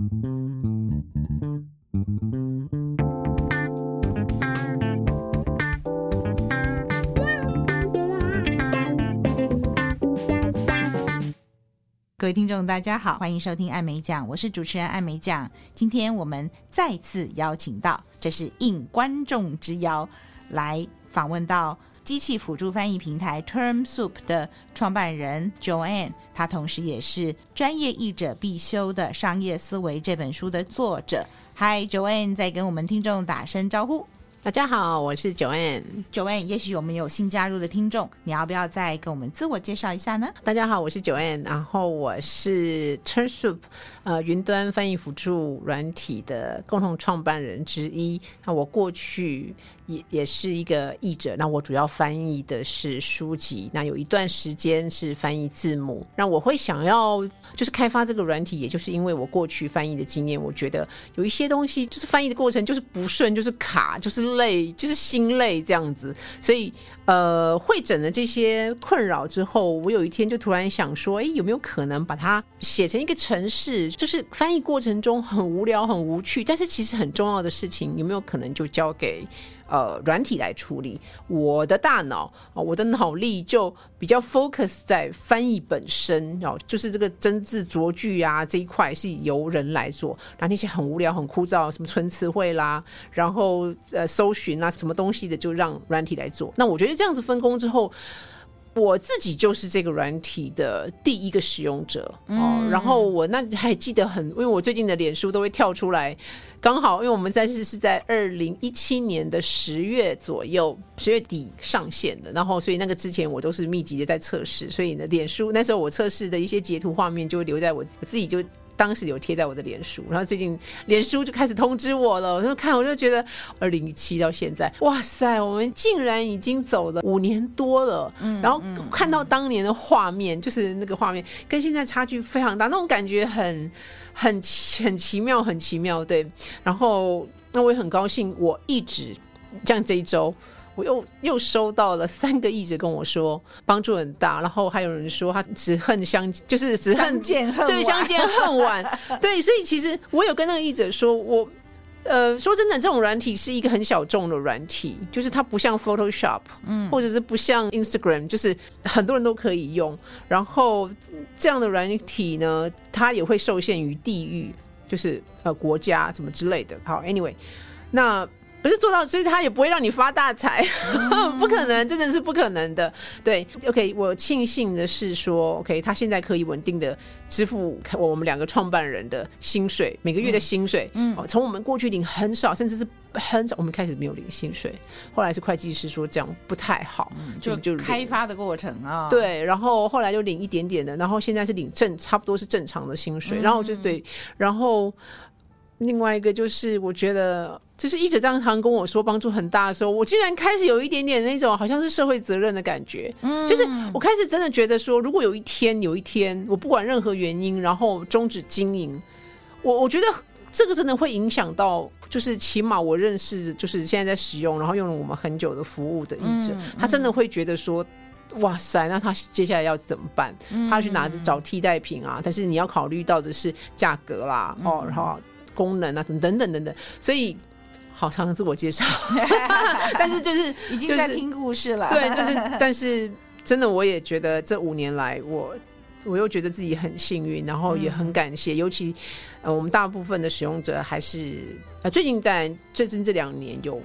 各位听众，大家好，欢迎收听艾美奖，我是主持人艾美奖。今天我们再次邀请到，这是应观众之邀来访问到机器辅助翻译平台 TermSoup 的创办人 Joanne，他同时也是专业译者必修的《商业思维》这本书的作者。Hi，Joanne，再跟我们听众打声招呼。大家好，我是 Joanne。Joanne，也许我们有新加入的听众，你要不要再跟我们自我介绍一下呢？大家好，我是 Joanne，然后我是 TermSoup 呃云端翻译辅助软体的共同创办人之一。那我过去也也是一个译者，那我主要翻译的是书籍，那有一段时间是翻译字幕。那我会想要就是开发这个软体，也就是因为我过去翻译的经验，我觉得有一些东西就是翻译的过程就是不顺，就是卡，就是。累就是心累这样子，所以呃，会诊了这些困扰之后，我有一天就突然想说，哎，有没有可能把它写成一个程式？就是翻译过程中很无聊、很无趣，但是其实很重要的事情，有没有可能就交给？呃，软体来处理我的大脑啊，我的脑力就比较 focus 在翻译本身哦，就是这个真字拙句啊这一块是由人来做，那那些很无聊、很枯燥，什么存词汇啦，然后呃搜寻啊什么东西的，就让软体来做。那我觉得这样子分工之后，我自己就是这个软体的第一个使用者哦。然后我那还记得很，因为我最近的脸书都会跳出来。刚好，因为我们在是是在二零一七年的十月左右，十月底上线的，然后所以那个之前我都是密集的在测试，所以呢，脸书那时候我测试的一些截图画面就会留在我我自己就当时有贴在我的脸书，然后最近脸书就开始通知我了，我就看我就觉得二零一七到现在，哇塞，我们竟然已经走了五年多了，嗯，然后看到当年的画面，就是那个画面跟现在差距非常大，那种感觉很。很很奇妙，很奇妙，对。然后，那我也很高兴，我一直像这一周，我又又收到了三个译者跟我说帮助很大。然后还有人说他只恨相，就是只恨相见恨，对，相见恨晚。对，所以其实我有跟那个译者说，我。呃，说真的，这种软体是一个很小众的软体，就是它不像 Photoshop，嗯，或者是不像 Instagram，就是很多人都可以用。然后这样的软体呢，它也会受限于地域，就是呃国家什么之类的。好，Anyway，那。不是做到，所以他也不会让你发大财，不可能，真的是不可能的。对，OK，我庆幸的是说，OK，他现在可以稳定的支付我们两个创办人的薪水，每个月的薪水。嗯，从我们过去领很少，甚至是很少，我们开始没有领薪水，后来是会计师说这样不太好，就就开发的过程啊。对，然后后来就领一点点的，然后现在是领正差不多是正常的薪水，然后就对，然后。另外一个就是，我觉得就是译者这样常跟我说帮助很大的时候，我竟然开始有一点点那种好像是社会责任的感觉。嗯，就是我开始真的觉得说，如果有一天有一天我不管任何原因，然后终止经营，我我觉得这个真的会影响到，就是起码我认识就是现在在使用，然后用了我们很久的服务的译者，他真的会觉得说，哇塞，那他接下来要怎么办？他要去拿找替代品啊，但是你要考虑到的是价格啦，哦，然后。功能啊，等等等等等，所以好长的自我介绍，但是就是已经在听故事了。对，就是，但是真的，我也觉得这五年来，我我又觉得自己很幸运，然后也很感谢。嗯、尤其呃，我们大部分的使用者还是呃，最近在最近这两年有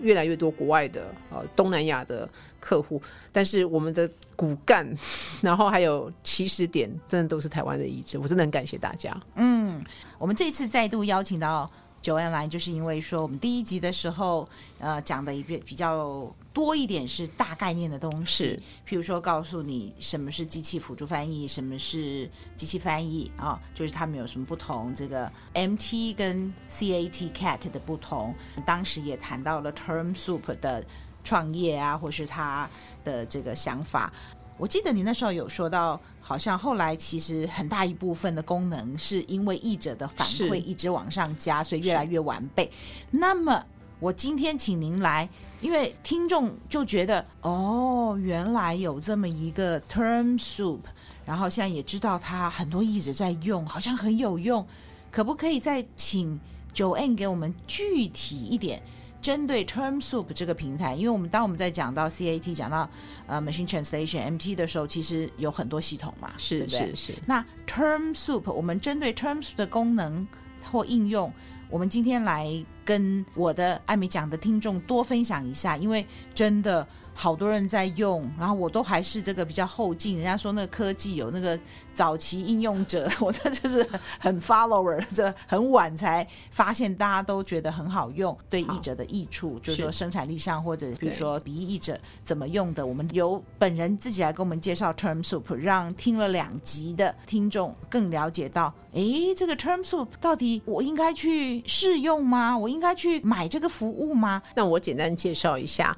越来越多国外的呃东南亚的客户，但是我们的骨干，然后还有起始点，真的都是台湾的意志，我真的很感谢大家。嗯，我们这次再度邀请到 Joanne 来，就是因为说我们第一集的时候，呃，讲的一个比较多一点是大概念的东西，譬如说告诉你什么是机器辅助翻译，什么是机器翻译啊，就是他们有什么不同，这个 MT 跟 CAT CAT 的不同，当时也谈到了 TermSoup 的。创业啊，或是他的这个想法，我记得你那时候有说到，好像后来其实很大一部分的功能是因为译者的反馈一直往上加，所以越来越完备。那么我今天请您来，因为听众就觉得哦，原来有这么一个 TermSoup，然后现在也知道它很多译者在用，好像很有用。可不可以再请 Joanne 给我们具体一点？针对 TermSoup 这个平台，因为我们当我们在讲到 CAT 讲到呃 Machine Translation MT 的时候，其实有很多系统嘛，是对不对？是是。那 TermSoup 我们针对 TermSoup 的功能或应用，我们今天来跟我的艾美讲的听众多分享一下，因为真的。好多人在用，然后我都还是这个比较后进。人家说那个科技有那个早期应用者，我的就是很 follower，这很晚才发现大家都觉得很好用，对译者的益处，就是说生产力上或者比如说笔译者怎么用的，我们由本人自己来给我们介绍 TermSoup，让听了两集的听众更了解到，哎，这个 TermSoup 到底我应该去试用吗？我应该去买这个服务吗？那我简单介绍一下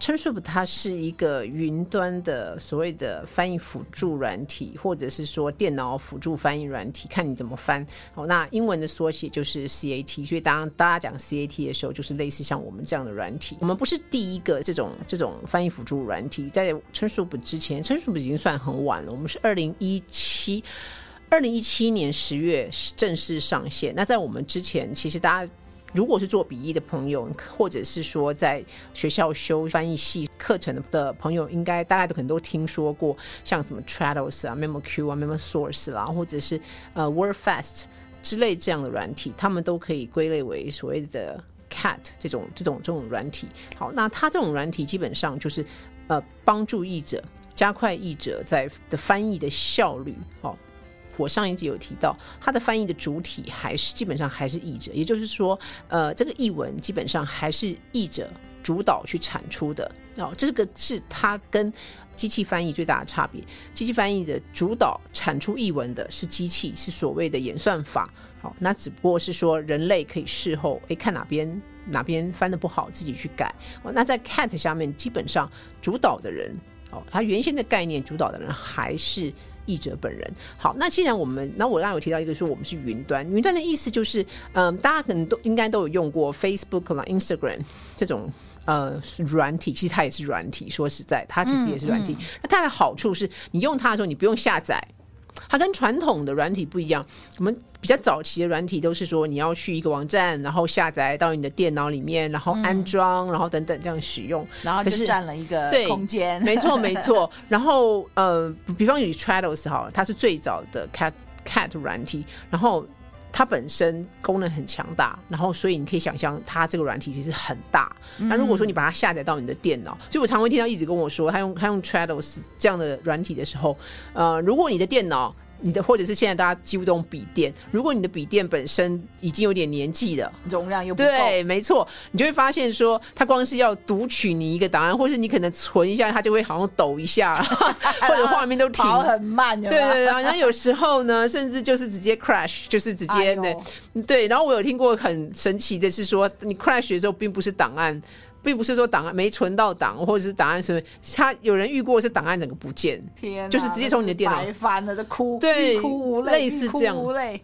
TermSoup。它是一个云端的所谓的翻译辅助软体，或者是说电脑辅助翻译软体，看你怎么翻。好，那英文的缩写就是 CAT，所以当大家讲 CAT 的时候，就是类似像我们这样的软体。我们不是第一个这种这种翻译辅助软体，在 TermSoup 之前 TermSoup 已经算很晚了。我们是二零一七二零一七年十月正式上线。那在我们之前，其实大家。如果是做笔译的朋友，或者是说在学校修翻译系课程的朋友，应该大家都可能都听说过，像什么 Trados 啊、MemoQ 啊、MemoSource 啦，或者是呃 WordFast 之类这样的软体，他们都可以归类为所谓的 CAT 这种这种这种软体。好，那它这种软体基本上就是呃帮助译者加快译者在的翻译的效率。哦。我上一集有提到，它的翻译的主体还是基本上还是译者，也就是说，呃，这个译文基本上还是译者主导去产出的哦。这个是它跟机器翻译最大的差别。机器翻译的主导产出译文的是机器，是所谓的演算法。好，那只不过是说人类可以事后诶看哪边哪边翻得不好，自己去改。哦，那在 CAT 下面，基本上主导的人哦，他原先的概念主导的人还是。译者本人。好，那既然我们，那我刚刚有提到一个说我们是云端，云端的意思就是，嗯、呃，大家可能都应该都有用过 Facebook 啦、Instagram 这种呃软体，其实它也是软体。说实在，它其实也是软体。嗯嗯、那它的好处是你用它的时候，你不用下载。它跟传统的软体不一样，我们比较早期的软体都是说你要去一个网站，然后下载到你的电脑里面，然后安装，嗯、然后等等这样使用，然后就占了一个空间。没错，没错。然后呃，比方你 Trados 哈，它是最早的 Cat Cat 软体，然后。它本身功能很强大，然后所以你可以想象，它这个软体其实很大。那如果说你把它下载到你的电脑，所以我常会听到一直跟我说，他用他用 Trados 这样的软体的时候，呃，如果你的电脑。你的或者是现在大家几乎都用笔电，如果你的笔电本身已经有点年纪了，容量又不够，对，没错，你就会发现说，它光是要读取你一个档案，或是你可能存一下，它就会好像抖一下，或者画面都停很慢，对对对，然后有时候呢，甚至就是直接 crash，就是直接那、哎、对，然后我有听过很神奇的是说，你 crash 的时候并不是档案。并不是说档案没存到档，或者是档案是，他有人遇过是档案整个不见，天、啊，就是直接从你的电脑白翻了，的哭，对，哭无泪，类似这样。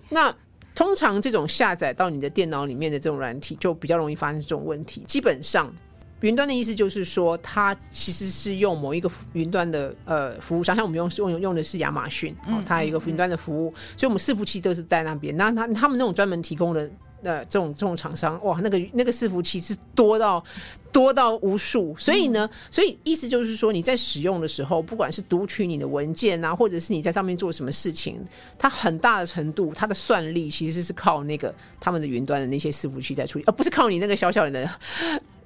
那通常这种下载到你的电脑里面的这种软体，就比较容易发生这种问题。基本上，云端的意思就是说，它其实是用某一个云端的呃服务商，像我们用用用的是亚马逊，哦，它有一个云端的服务，嗯嗯嗯，所以我们伺服器都是在那边。那他他们那种专门提供的。呃，这种这种厂商哇，那个那个伺服器是多到多到无数，所以呢，所以意思就是说，你在使用的时候，不管是读取你的文件啊，或者是你在上面做什么事情，它很大的程度，它的算力其实是靠那个他们的云端的那些伺服器在处理，而不是靠你那个小小的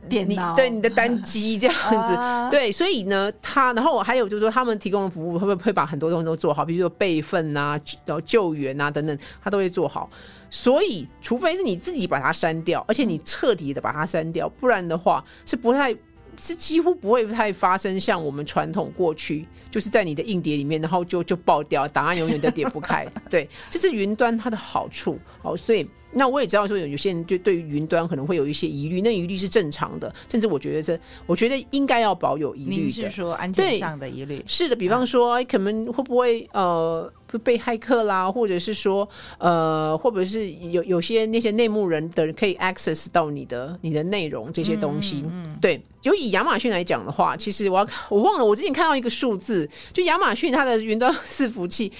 电脑，对你的单机这样子。对，所以呢，他然后还有就是说，他们提供的服务会不会会把很多东西都做好，比如说备份啊、然后救援啊等等，他都会做好。所以，除非是你自己把它删掉，而且你彻底的把它删掉，不然的话是不太，是几乎不会太发生像我们传统过去，就是在你的硬碟里面，然后就就爆掉，档案永远都点不开。对，这是云端它的好处。哦，所以。那我也知道说有有些人就对于云端可能会有一些疑虑，那疑虑是正常的，甚至我觉得这我觉得应该要保有疑虑的。你是说安全上的疑虑？是的，比方说可能会不会呃被骇客啦，或者是说呃或者是有有些那些内幕人的人可以 access 到你的你的内容这些东西？嗯，嗯，对。就以亚马逊来讲的话，其实我要我忘了我之前看到一个数字，就亚马逊它的云端伺服器。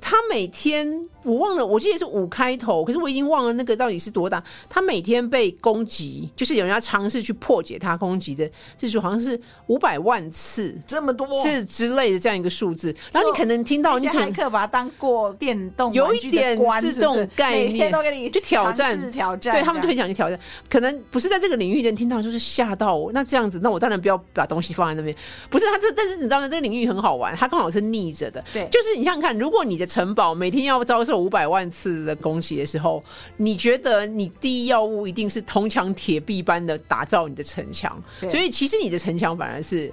它每天我忘了，我记得是五开头，可是我已经忘了那个到底是多大。他每天被攻击，就是有人要尝试去破解他攻击的次数，好像是五百万次，这么多是之类的这样一个数字。然后你可能听到，你骇客把它当过电动，有一点是这种概念，每天都给你去挑战，挑战，对他们就很想去挑战。可能不是在这个领域的人听到就是吓到我，那这样子，那我当然不要把东西放在那边。不是他这，但是你知道吗？这个领域很好玩，它刚好是逆着的。对，就是你想想看，如果你的城堡每天要遭受五百万次的攻击的时候，你觉得你第一要务一定是铜墙铁壁般的打造你的城墙？所以其实你的城墙反而是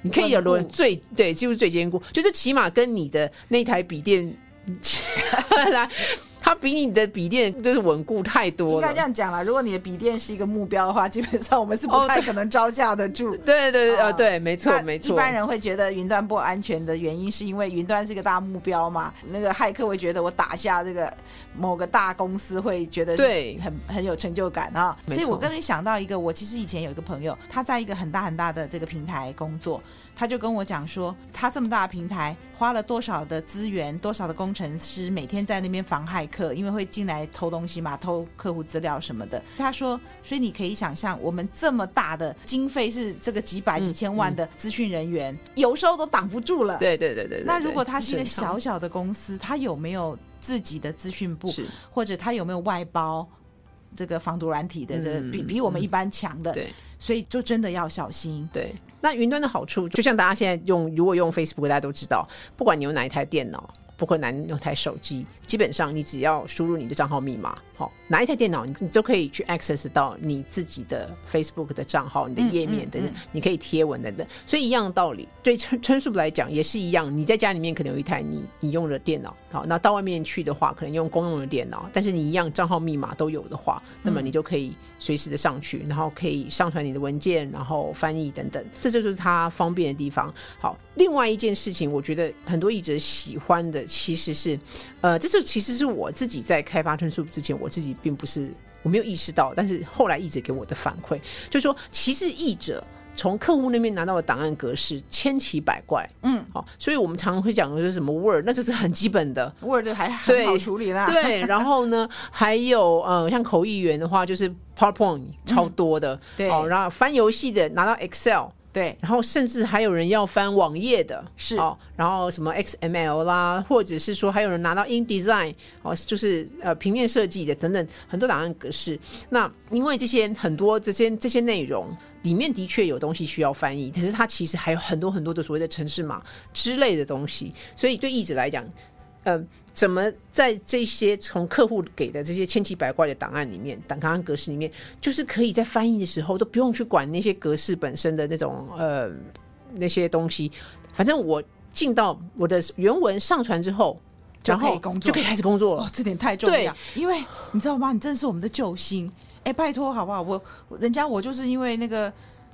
你可以有轮最对，就是最坚固，就是起码跟你的那台笔电来。它比你的笔电就是稳固太多了。应该这样讲啦，如果你的笔电是一个目标的话，基本上我们是不太可能招架得住。哦、对对对，呃、哦，对，没错没错。一般人会觉得云端不安全的原因，是因为云端是一个大目标嘛。那个骇客会觉得我打下这个某个大公司，会觉得对很很有成就感啊。所以我刚才想到一个，我其实以前有一个朋友，他在一个很大很大的这个平台工作。他就跟我讲说，他这么大的平台花了多少的资源，多少的工程师每天在那边防骇客，因为会进来偷东西嘛，偷客户资料什么的。他说，所以你可以想象，我们这么大的经费是这个几百几千万的资讯人员，嗯嗯、有时候都挡不住了。对对对对，对。那如果他是一个小小的公司，他有没有自己的资讯部，或者他有没有外包这个防毒软体的？这个、比比我们一般强的。对。所以就真的要小心。对，那云端的好处，就像大家现在用，如果用 Facebook，大家都知道，不管你用哪一台电脑，不管你用台手机，基本上你只要输入你的账号密码，好。哪一台电脑，你你都可以去 access 到你自己的 Facebook 的账号、你的页面等等，你可以贴文等等。所以一样的道理，对陈陈述来讲也是一样。你在家里面可能有一台你你用的电脑，好，那到外面去的话，可能用公用的电脑，但是你一样账号密码都有的话，那么你就可以随时的上去，然后可以上传你的文件，然后翻译等等，这就是它方便的地方。好，另外一件事情，我觉得很多译者喜欢的其实是，呃，这是其实是我自己在开发陈述之前，我自己。并不是我没有意识到，但是后来译者给我的反馈就是说，其实译者从客户那边拿到的档案格式千奇百怪，嗯，好，所以我们常常会讲的就是什么 Word，那就是很基本的 Word 还很好处理啦。对，然后呢，还有呃，像口译员的话，就是 PowerPoint 超多的，对，好，然后翻游戏的拿到 Excel。对，然后甚至还有人要翻网页的，是哦，然后什么 XML 啦，或者是说还有人拿到 InDesign 哦，就是呃平面设计的等等很多档案格式。那因为这些很多这些这些内容里面的确有东西需要翻译，可是它其实还有很多很多的所谓的城市码之类的东西，所以对译者来讲，呃。怎么在这些从客户给的这些千奇百怪的档案里面，档案格式里面，就是可以在翻译的时候都不用去管那些格式本身的那种呃那些东西，反正我进到我的原文上传之后，就可以工作，就可以开始工作了。哦，这点太重要，因为你知道吗？你真的是我们的救星。哎，拜托好不好？我人家我就是因为那个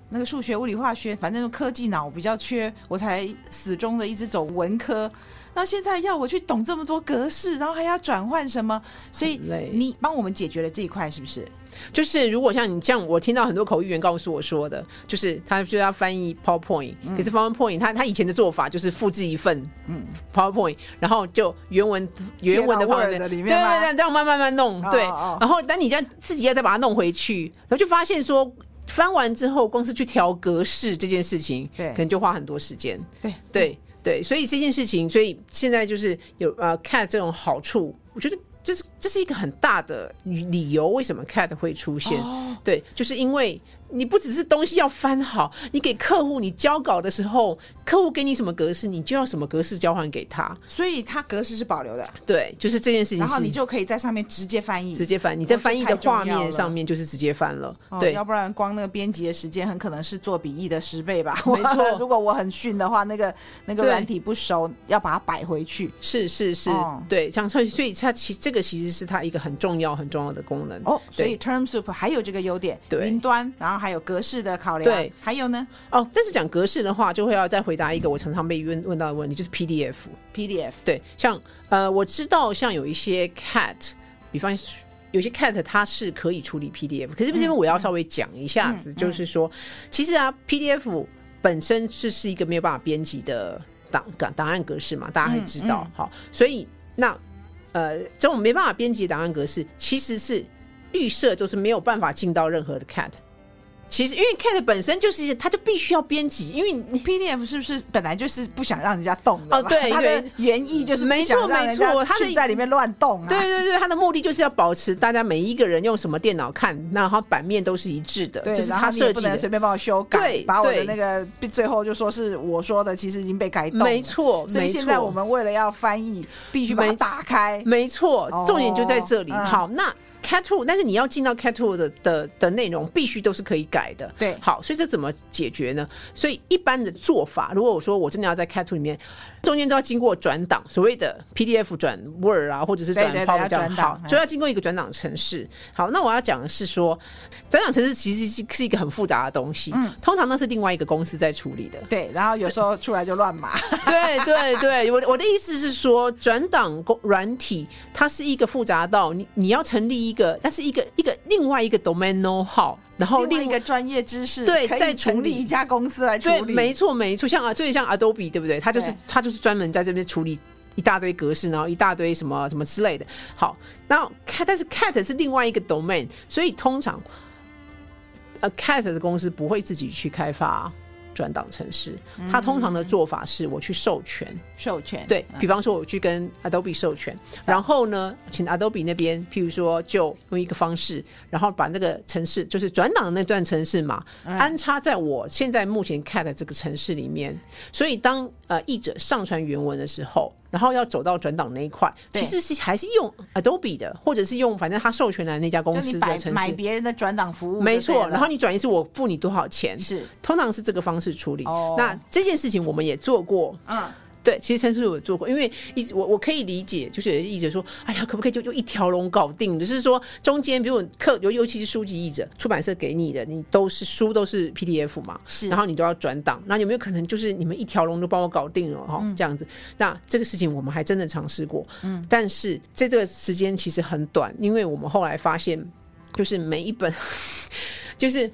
那个数学、物理、化学，反正科技脑比较缺，我才始终的一直走文科。那现在要我去懂这么多格式，然后还要转换什么，所以你帮我们解决了这一块，是不是？就是如果像你这样，我听到很多口译员告诉我说的，就是他就要翻译 PowerPoint，、嗯、可是 PowerPoint 他他以前的做法就是复制一份嗯。PowerPoint，然后就原文原文的 PowerPoint 里面，对对对，这样慢慢慢弄，对，然后等你这样自己要再把它弄回去，然后就发现说翻完之后，光是去调格式这件事情，对，可能就花很多时间，对。对。对对，所以这件事情，所以现在就是有呃，CAT 这种好处，我觉得就是这是一个很大的理由，为什么 CAT 会出现？哦、对，就是因为。你不只是东西要翻好，你给客户你交稿的时候，客户给你什么格式，你就要什么格式交换给他，所以它格式是保留的。对，就是这件事情。然后你就可以在上面直接翻译，直接翻。你在翻译的画面上面就是直接翻了。哦、对，要不然光那个编辑的时间很可能是做笔译的十倍吧。没错，如果我很逊的话，那个那个软体不熟，要把它摆回去。是是是，哦、对，像所以所以它其这个其实是它一个很重要很重要的功能。哦，所以 TermSoup 还有这个优点，云端，然后还有格式的。考量对，还有呢？哦，但是讲格式的话，就会要再回答一个我常常被问问到的问题，就是 PDF。PDF 对，像呃，我知道像有一些 CAT，比方有些 CAT 它是可以处理 PDF，可是这边我要稍微讲一下子，嗯、就是说，其实啊，PDF 本身是是一个没有办法编辑的档档档案格式嘛，大家会知道。好、所以那呃，这种没办法编辑的档案格式，其实是预设都是没有办法进到任何的 CAT。其实，因为 CAT 本身就是，它就必须要编辑，因为你 PDF 是不是本来就是不想让人家动的？哦，对，它的原意就是没错，没错，它是在里面乱动。对对对，它的目的就是要保持大家每一个人用什么电脑看，然后版面都是一致的。对，这是它设计的，不能随便帮我修改，对，把我的那个最后就说是我说的，其实已经被改动。没错，所以现在我们为了要翻译，必须把它打开。没错，重点就在这里。好，那。Cat Two，但是你要进到 cattoo 的的的内容，必须都是可以改的。对，好，所以这怎么解决呢？所以一般的做法，如果我说我真的要在 cattoo 里面，中间都要经过转档，所谓的 PDF 转 Word 啊，或者是转 PowerPoint，好，就要经过一个转档程式。好，那我要讲的是说，转档程式其实是是一个很复杂的东西，嗯，通常那是另外一个公司在处理的。对，然后有时候出来就乱码。对对对，我我的意思是说，转档工软体它是一个复杂到你你要成立一个，但是一个一个另外一个 domain know-how。然后另一个专业知识，对，再成立一家公司来处理，对，没错没错，像啊，就是像 Adobe，对不对？他就是他就是专门在这边处理一大堆格式，然后一大堆什么什么之类的。好，然后 Cat，但是 Cat 是另外一个 domain，所以通常呃 Cat 的公司不会自己去开发。转档程式，他通常的做法是我去授权，授权，对，比方说我去跟 Adobe 授权，然后呢，请 Adobe 那边，譬如说就用一个方式，然后把那个程式，就是转档的那段程式嘛，安插在我现在目前 CAT 这个程式里面，所以当呃译者上传原文的时候。然后要走到转档那一块，其实是还是用 Adobe 的，或者是用反正他授权来那家公司的程式，买别人的转档服务，没错。然后你转一次，我付你多少钱？是，通常是这个方式处理。那这件事情我们也做过。嗯。对，其实陈述我做过，因为一直我我可以理解，就是有些译者说，哎呀，可不可以就就一条龙搞定？就是说中间，比如课尤尤其是书籍译者，出版社给你的，你都是书都是 PDF 嘛，是，然后你都要转档，那有没有可能就是你们一条龙都帮我搞定了哈？这样子，那这个事情我们还真的尝试过，嗯，但是在这个时间其实很短，因为我们后来发现，就是每一本，就是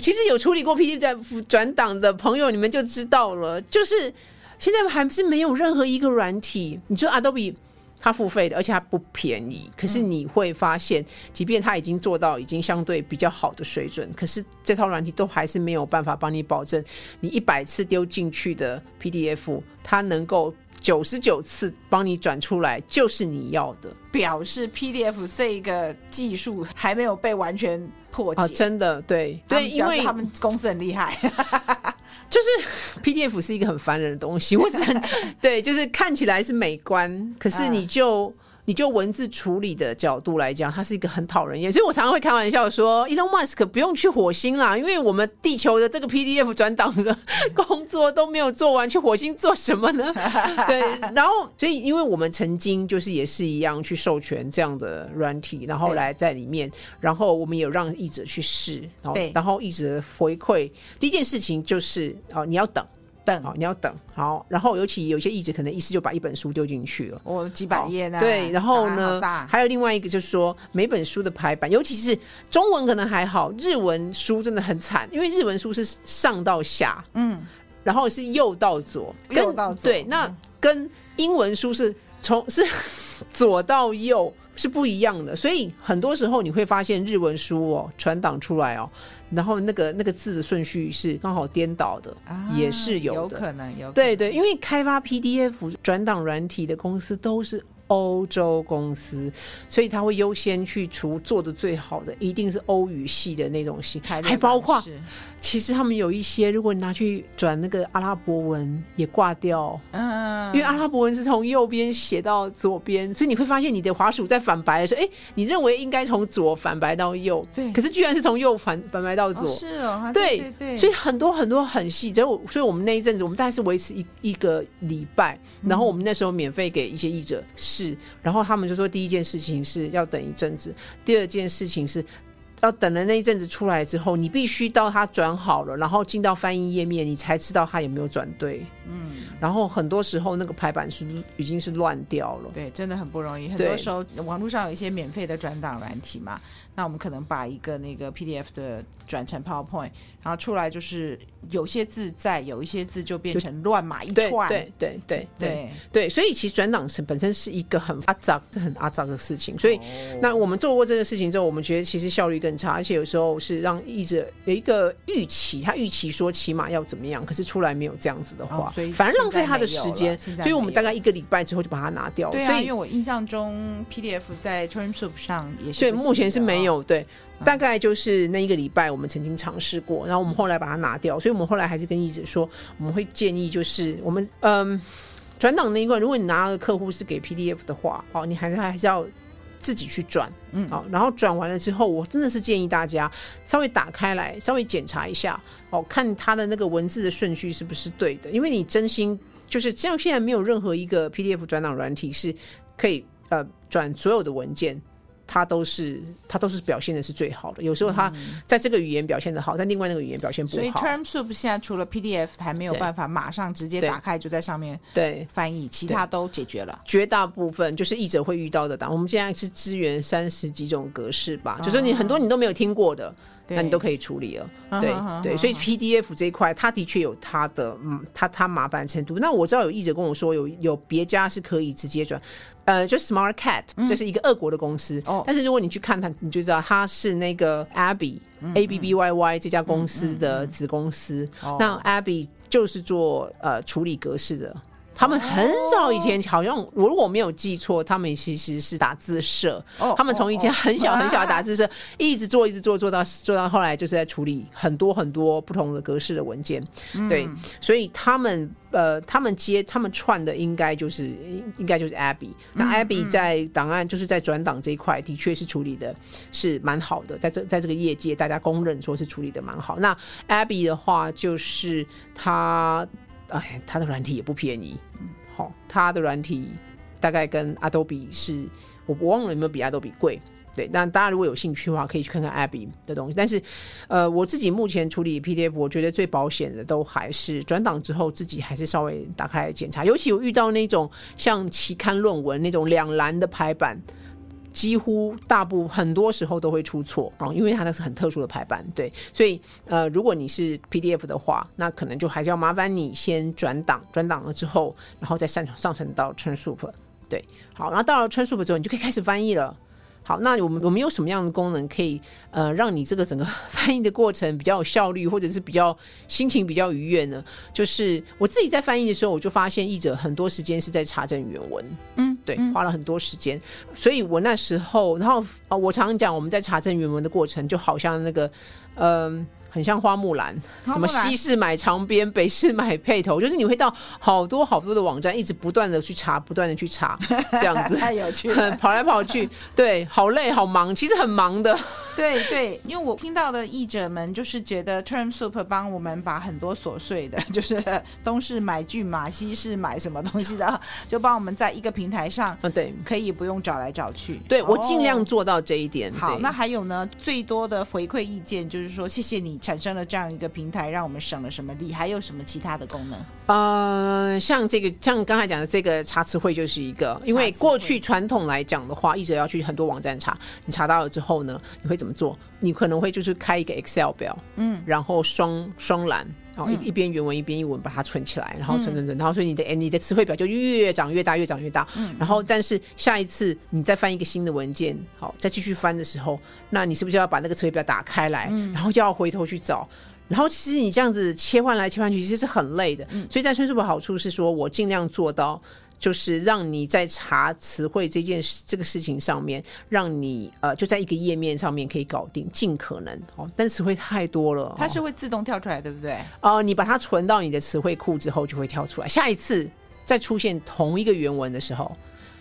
其实有处理过 PDF 转档的朋友，你们就知道了，就是。现在还是没有任何一个软体，你说 Adobe 它付费的，而且它不便宜。可是你会发现，即便它已经做到已经相对比较好的水准，可是这套软体都还是没有办法帮你保证，你一百次丢进去的 PDF，它能够九十九次帮你转出来就是你要的。表示 PDF 这个技术还没有被完全破解。啊，真的对对，因为他们公司很厉害。就是 PDF 是一个很烦人的东西，我只能 对，就是看起来是美观，可是你就。你就文字处理的角度来讲，它是一个很讨人厌，所以我常常会开玩笑说，Elon Musk 不用去火星啦，因为我们地球的这个 PDF 转档的工作都没有做完，去火星做什么呢？对，然后所以因为我们曾经就是也是一样去授权这样的软体，然后来在里面，然后我们有让译者去试，然后然后译者回馈，第一件事情就是哦，你要等。等哦，你要等好，然后尤其有些译者可能一次就把一本书丢进去了，哦，几百页呢？对，然后呢，还有另外一个就是说，每本书的排版，尤其是中文可能还好，日文书真的很惨，因为日文书是上到下，嗯，然后是右到左，右到左，对，那跟英文书是从是 左到右是不一样的，所以很多时候你会发现日文书哦，传档出来哦。然后那个那个字的顺序是刚好颠倒的，啊、也是有的，有可能有。对对，因为开发 PDF 转档软体的公司都是欧洲公司，所以他会优先去除做的最好的，一定是欧语系的那种系，还包括。其实他们有一些，如果你拿去转那个阿拉伯文也挂掉，嗯，因为阿拉伯文是从右边写到左边，所以你会发现你的滑鼠在反白的时候，哎，你认为应该从左反白到右，对，可是居然是从右反反白到左，是哦，对对对，所以很多很多很细，所以我所以我们那一阵子，我们大概是维持一一个礼拜，然后我们那时候免费给一些译者试，然后他们就说第一件事情是要等一阵子，第二件事情是。要等了那一阵子出来之后，你必须到它转好了，然后进到翻译页面，你才知道它有没有转对。嗯，然后很多时候那个排版是已经是乱掉了。对，真的很不容易。很多时候网络上有一些免费的转档软体嘛，那我们可能把一个那个 PDF 的转成 PowerPoint，然后出来就是有些字在，有一些字就变成乱码一串。对对对对对对，所以其实转档是本身是一个很阿杂、很阿杂的事情。所以，那我们做过这个事情之后，我们觉得其实效率更差，而且有时候是让译者有一个预期，他预期说起码要怎么样，可是出来没有这样子的话，哦、反而浪费他的时间。所以我们大概一个礼拜之后就把它拿掉了。对啊，所以因为我印象中 PDF 在 TurnSoup 上也是，所以目前是没有。对，大概就是那一个礼拜我们曾经尝试过，然后我们后来把它拿掉。所以我们后来还是跟译者说，我们会建议就是我们嗯转档那一块，如果你拿的客户是给 PDF 的话，哦，你还是还是要。自己去转，嗯，好，然后转完了之后，我真的是建议大家稍微打开来，稍微检查一下，哦，看它的那个文字的顺序是不是对的，因为你真心就是像现在没有任何一个 PDF 转档软体是可以呃转所有的文件。它都是它都是表现的是最好的，有时候它在这个语言表现的好，在另外那个语言表现不好。所以 TermSoup 现在除了 PDF 还没有办法马上直接打开就在上面对翻译，其他都解决了。绝大部分就是译者会遇到的档，我们现在是支援三十几种格式吧，就是你很多你都没有听过的，那你都可以处理了。对对，所以 PDF 这一块它的确有它的嗯，它它麻烦程度。那我知道有译者跟我说有有别家是可以直接转。呃，就 Smart Cat，就是一个俄国的公司。哦、嗯，但是如果你去看它，你就知道它是那个 Abby、嗯、A B B Y Y 这家公司的子公司。那 Abby 就是做呃处理格式的。他们很早以前好像，我如果没有记错，他们其实是打字社。他们从以前很小很小的打字社，一直做一直做，做到做到后来，就是在处理很多很多不同的格式的文件。对，所以他们呃，他们接他们串的应该就是应该就是 Abby。那 Abby 在档案就是在转档这一块，的确是处理的是蛮好的，在这在这个业界，大家公认说是处理的蛮好。那 Abby 的话，就是他。哎，它的软体也不便宜，好、哦，它的软体大概跟 Adobe 是，我忘了有没有比 Adobe 贵，对，那大家如果有兴趣的话，可以去看看 Abby 的东西。但是，呃，我自己目前处理 PDF，我觉得最保险的都还是转档之后自己还是稍微打开检查，尤其我遇到那种像期刊论文那种两栏的排版。几乎大部很多时候都会出错哦，因为它那是很特殊的排版，对，所以呃，如果你是 PDF 的话，那可能就还是要麻烦你先转档，转档了之后，然后再上传上传到 t r a n s u p 对，好，然后到了 t r a n s u p 之后，你就可以开始翻译了。好，那我们我们有什么样的功能可以呃让你这个整个 翻译的过程比较有效率，或者是比较心情比较愉悦呢？就是我自己在翻译的时候，我就发现译者很多时间是在查证原文，嗯，对，花了很多时间，所以我那时候，然后啊，我常常讲我们在查证原文的过程，就好像那个嗯。呃很像花木兰，什么西市买长边，北市买配头，就是你会到好多好多的网站，一直不断的去查，不断的去查，这样子。太有趣了，跑来跑去，对，好累好忙，其实很忙的。对对，因为我听到的译者们就是觉得 Term Soup 帮我们把很多琐碎的，就是东市买骏马，西市买什么东西的，就帮我们在一个平台上，嗯，对，可以不用找来找去。对，我尽量做到这一点。哦、好，那还有呢，最多的回馈意见就是说，谢谢你。产生了这样一个平台，让我们省了什么力？还有什么其他的功能？呃，像这个，像刚才讲的这个查词汇就是一个，因为过去传统来讲的话，一直要去很多网站查，你查到了之后呢，你会怎么做？你可能会就是开一个 Excel 表，嗯，然后双双栏。然后一一边原文一边译文把它存起来，然后存存存，然后所以你的你的词汇表就越长越大，越长越大。嗯，然后但是下一次你再翻一个新的文件，好，再继续翻的时候，那你是不是要把那个词汇表打开来，然后就要回头去找？然后其实你这样子切换来切换去，其实是很累的。所以在 TurnSoup 的好处是说，我尽量做到。就是让你在查词汇这件事这个事情上面，让你呃就在一个页面上面可以搞定，尽可能哦。但词汇太多了，它是会自动跳出来，对不对？哦、呃，你把它存到你的词汇库之后，就会跳出来。下一次再出现同一个原文的时候，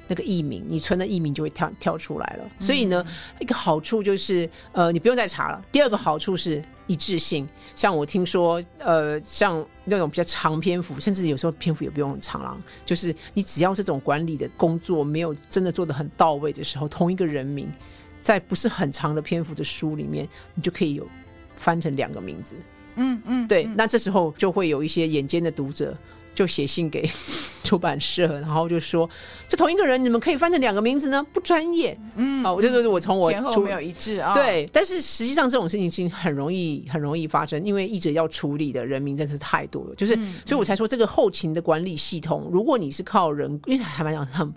那个译名你存的译名就会跳跳出来了。所以呢，嗯、一个好处就是呃你不用再查了。第二个好处是。一致性，像我听说，呃，像那种比较长篇幅，甚至有时候篇幅也不用很长了，就是你只要这种管理的工作没有真的做得很到位的时候，同一个人名，在不是很长的篇幅的书里面，你就可以有翻成两个名字。嗯嗯，对，那这时候就会有一些眼尖的读者。就写信给 出版社，然后就说：“这同一个人，你们可以翻成两个名字呢？不专业。”嗯，啊，我就说我从我前后没有一致啊。对，但是实际上这种事情是很容易、很容易发生，因为译者要处理的人名真是太多了。就是，嗯、所以我才说这个后勤的管理系统，如果你是靠人，因为还蛮讲很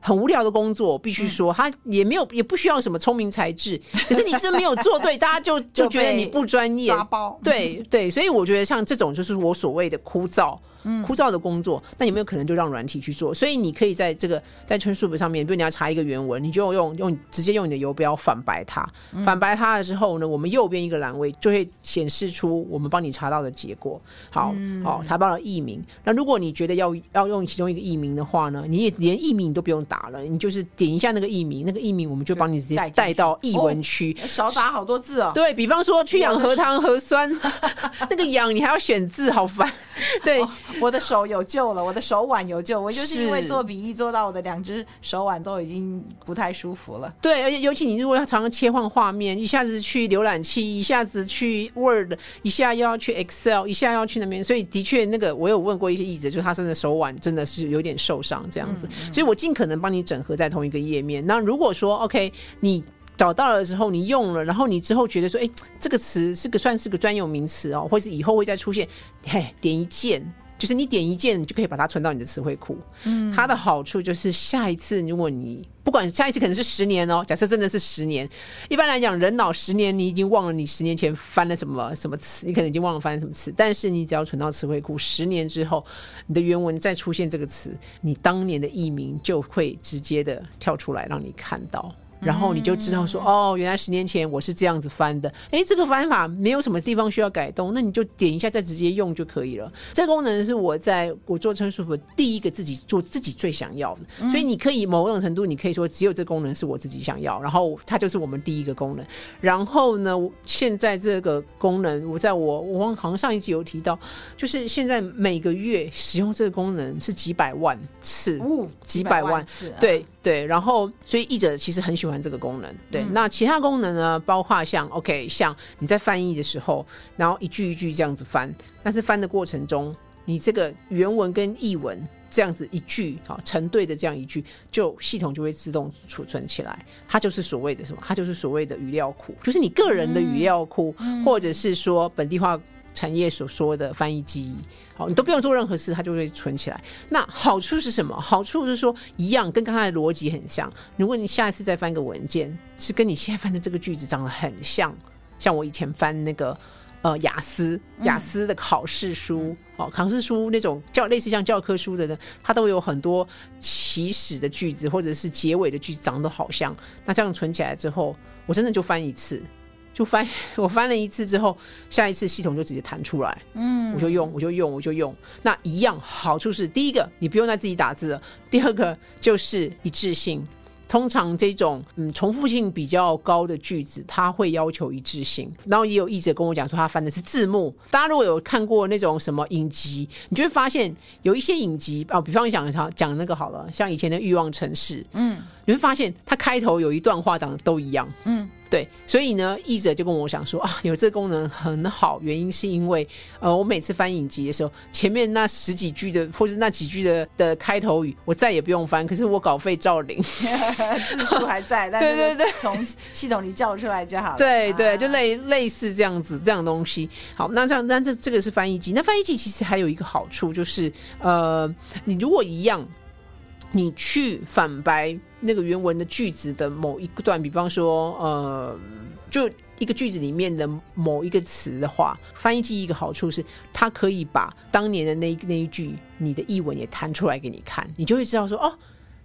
很无聊的工作，必须说他也没有，也不需要什么聪明才智。可是你真没有做对，大家就 就觉得你不专业。抓包。对对，所以我觉得像这种就是我所谓的枯燥。枯燥的工作，那有没有可能就让软体去做？所以你可以在这个在 TurnSoup 上面，比如你要查一个原文，你就用用直接用你的游标反白它，反白它的时候呢，我们右边一个栏位就会显示出我们帮你查到的结果。好，好，查到了译名。那如果你觉得要要用其中一个译名的话呢，你也连译名你都不用打了，你就是点一下那个译名，那个译名我们就帮你直接带到译文区，少打好多字哦。对，比方说去氧核糖核酸，那个氧你还要选字，好烦。对。我的手有救了，我的手腕有救。我就是因为做笔译做到我的两只手腕都已经不太舒服了。对，而且尤其你如果要常常切换画面，一下子去浏览器，一下子去 Word，一下又要去 Excel，一下要去那边，所以的确那个我有问过一些译者，就是他真的手腕真的是有点受伤这样子。嗯嗯，所以我尽可能帮你整合在同一个页面。那如果说 OK，你找到了之后你用了，然后你之后觉得说，哎，这个词是个算是个专有名词哦，或是以后会再出现，嘿，点一键。就是你点一键，你就可以把它存到你的词汇库。嗯，它的好处就是下一次，如果你不管下一次可能是十年哦，假设真的是十年，一般来讲，人脑十年你已经忘了你十年前翻了什么什么词，你可能已经忘了翻了什么词。但是你只要存到词汇库，十年之后，你的原文再出现这个词，你当年的译名就会直接的跳出来让你看到。然后你就知道说，哦，原来十年前我是这样子翻的。哎，这个翻法没有什么地方需要改动，那你就点一下再直接用就可以了。这个功能是我在我做 TurnSoup 第一个自己做自己最想要的，所以你可以某种程度你可以说只有这个功能是我自己想要，然后它就是我们第一个功能。然后呢，现在这个功能我在我我好像上一集有提到，就是现在每个月使用这个功能是几百万次，几百万次，对对。然后所以译者其实很喜欢。这个功能，对，嗯、那其他功能呢？包括像 OK，像你在翻译的时候，然后一句一句这样子翻，但是翻的过程中，你这个原文跟译文这样子一句啊成对的这样一句，就系统就会自动储存起来，它就是所谓的什么？它就是所谓的语料库，就是你个人的语料库，嗯、或者是说本地化产业所说的翻译机。好，你都不用做任何事，它就会存起来。那好处是什么？好处是说，一样跟刚才的逻辑很像。如果你下一次再翻个文件，是跟你现在翻的这个句子长得很像，像我以前翻那个呃雅思雅思的考试书，哦，考试书那种教类似像教科书的呢，它都有很多起始的句子或者是结尾的句子长得好像。那这样存起来之后，我真的就翻一次。就翻 我翻了一次之后，下一次系统就直接弹出来，嗯，我就用，我就用，我就用。那一样好处是，第一个你不用再自己打字了，第二个就是一致性。通常这种嗯重复性比较高的句子，它会要求一致性。然后也有译者跟我讲说，他翻的是字幕。大家如果有看过那种什么影集，你就会发现有一些影集啊，比方讲讲讲那个好了，像以前的《欲望城市》，嗯，你会发现它开头有一段话长得都一样，嗯。对，所以呢，译者就跟我讲说啊，有这个功能很好，原因是因为呃，我每次翻影集的时候，前面那十几句的或是那几句的的开头语，我再也不用翻，可是我稿费照领，字数还在，对对对，从系统里叫出来就好了。对对，就类类似这样子这样东西。好，那这样，那这这个是翻译机。那翻译机其实还有一个好处就是，呃，你如果一样。你去反白那个原文的句子的某一段，比方说，呃，就一个句子里面的某一个词的话，翻译机一个好处是，它可以把当年的那那一句你的译文也弹出来给你看，你就会知道说，哦，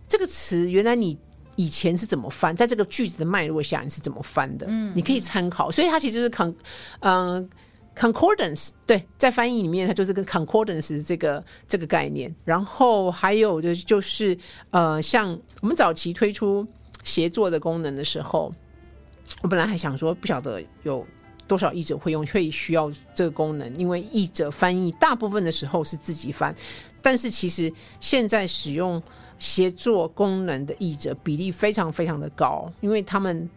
这个词原来你以前是怎么翻，在这个句子的脉络下你是怎么翻的，嗯，你可以参考，所以它其实是看，嗯、Concordance 对，在翻译里面，它就是跟 concordance 这个这个概念。然后还有的就是，呃，像我们早期推出协作的功能的时候，我本来还想说，不晓得有多少译者会用，会需要这个功能，因为译者翻译大部分的时候是自己翻，但是其实现在使用协作功能的译者比例非常非常的高，因为他们。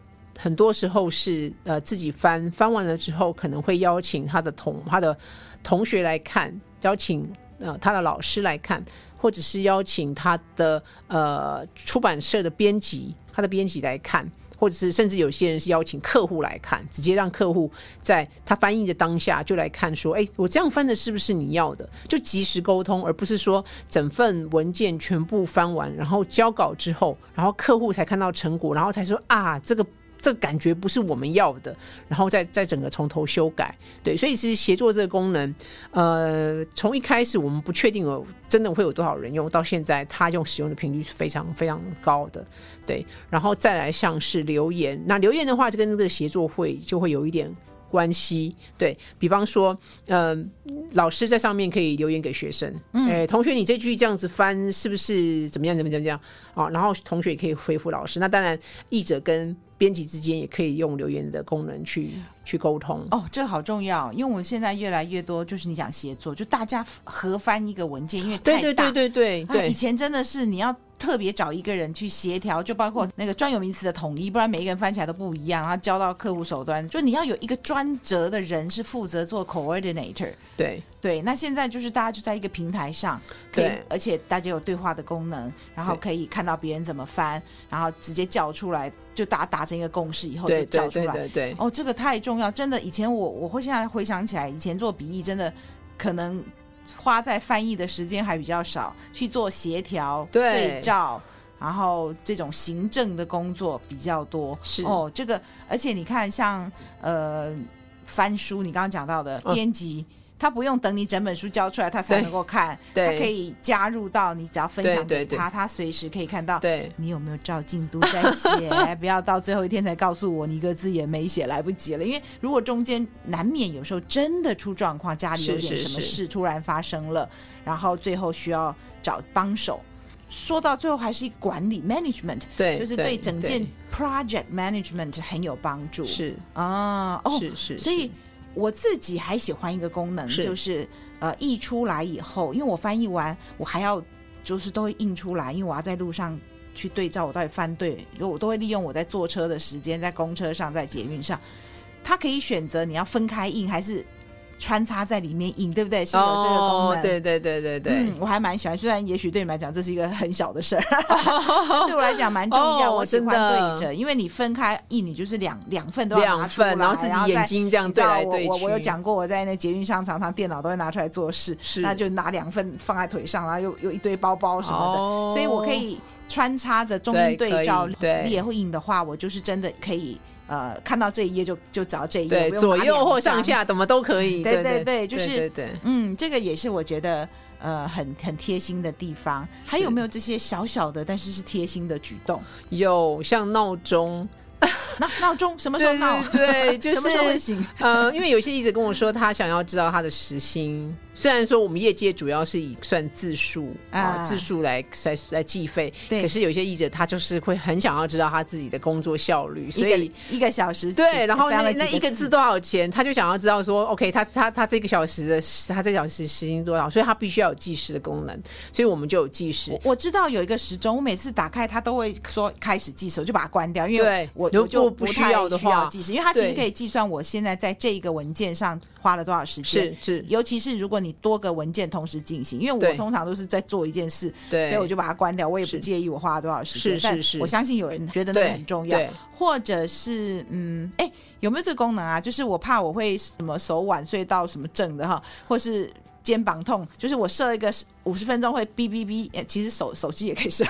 很多时候是呃自己翻翻完了之后，可能会邀请他的同他的同学来看，邀请呃他的老师来看，或者是邀请他的呃出版社的编辑，他的编辑来看。或者是甚至有些人是邀请客户来看，直接让客户在他翻译的当下就来看，说：“哎，我这样翻的是不是你要的？”就及时沟通，而不是说整份文件全部翻完，然后交稿之后，然后客户才看到成果，然后才说：“啊，这个。”这个感觉不是我们要的，然后再再整个从头修改，对，所以其实协作这个功能，呃，从一开始我们不确定有真的会有多少人用，到现在它用使用的频率是非常非常高的，对，然后再来像是留言，那留言的话就跟这个协作会就会有一点关系，对，比方说，呃，老师在上面可以留言给学生，嗯，哎，同学，你这句这样子翻是不是怎么样怎么怎么样？啊？然后同学也可以回复老师，那当然译者跟编辑之间也可以用留言的功能去去沟通。哦，这好重要，因为我们现在越来越多就是你讲协作，就大家合翻一个文件，因为太大，对对对对对，以前真的是你要特别找一个人去协调，就包括那个专有名词的统一，不然每一个人翻起来都不一样，然后交到客户手端，就你要有一个专责的人是负责做 coordinator，对对，那现在就是大家就在一个平台上，可以，而且大家有对话的功能，然后可以看到别人怎么翻，然后直接叫出来。就打打成一个共识以后就叫出来，对对对对对，哦，这个太重要，真的。以前我我会现在回想起来，以前做笔译真的可能花在翻译的时间还比较少，去做协调、对照，然后这种行政的工作比较多。是哦，这个而且你看像，像呃翻书，你刚刚讲到的编辑。哦他不用等你整本书交出来，他才能够看。对，他可以加入到你只要分享给他，他随时可以看到。对，你有没有照进度在写？不要到最后一天才告诉我，你一个字也没写，来不及了。因为如果中间难免有时候真的出状况，家里有点什么事突然发生了，是是是，然后最后需要找帮手。说到最后还是一个管理 management，对，就是对整件 project management 很有帮助。是啊，哦，是是，是，所以。我自己还喜欢一个功能，是就是呃，译出来以后，因为我翻译完，我还要就是都会印出来，因为我要在路上去对照我到底翻对，我都会利用我在坐车的时间，在公车上，在捷运上，它可以选择你要分开印还是。穿插在里面印，对不对？是有这个功能。Oh, 对对对对对，嗯，我还蛮喜欢。虽然也许对你们来讲这是一个很小的事儿，对我来讲蛮重要。Oh, 我喜欢对着，因为你分开印，你就是两两份都要拿出来，然后自己眼睛这样对来对去。我我有讲过，我在那捷运上常常电脑都会拿出来做事，是那就拿两份放在腿上，然后又又一堆包包什么的，oh, 所以我可以穿插着中间对照列印的话，我就是真的可以。呃，看到这一页就就找这一页，对，左右或上下怎么都可以。对对对，就是对对对，嗯，这个也是我觉得呃很很贴心的地方。还有没有这些小小的但是是贴心的举动？有，像闹钟。闹闹钟什么时候闹？对，对，就是？呃，因为有些一直跟我说，他想要知道他的时薪。虽然说我们业界主要是以算字数啊、呃、字数来来来计费，可是有些译者他就是会很想要知道他自己的工作效率，所以一个小时对，然后那那一个字多少钱，他就想要知道说，OK，他他他这个小时的他这个小时时薪多少，所以他必须要有计时的功能，所以我们就有计时。我知道有一个时钟，我每次打开它都会说开始计时，我就把它关掉，因为我我就不需要的话计时，因为它其实可以计算我现在在这一个文件上花了多少时间，是是，尤其是如果你多个文件。同时进行，因为我通常都是在做一件事，对，所以我就把它关掉。我也不介意我花了多少时间，但是我相信有人觉得那个很重要，或者是嗯，哎，有没有这个功能啊？就是我怕我会什么手晚睡到什么症的哈，或是。肩膀痛，就是我设一个五十分钟会哔哔哔，其实手手机也可以设，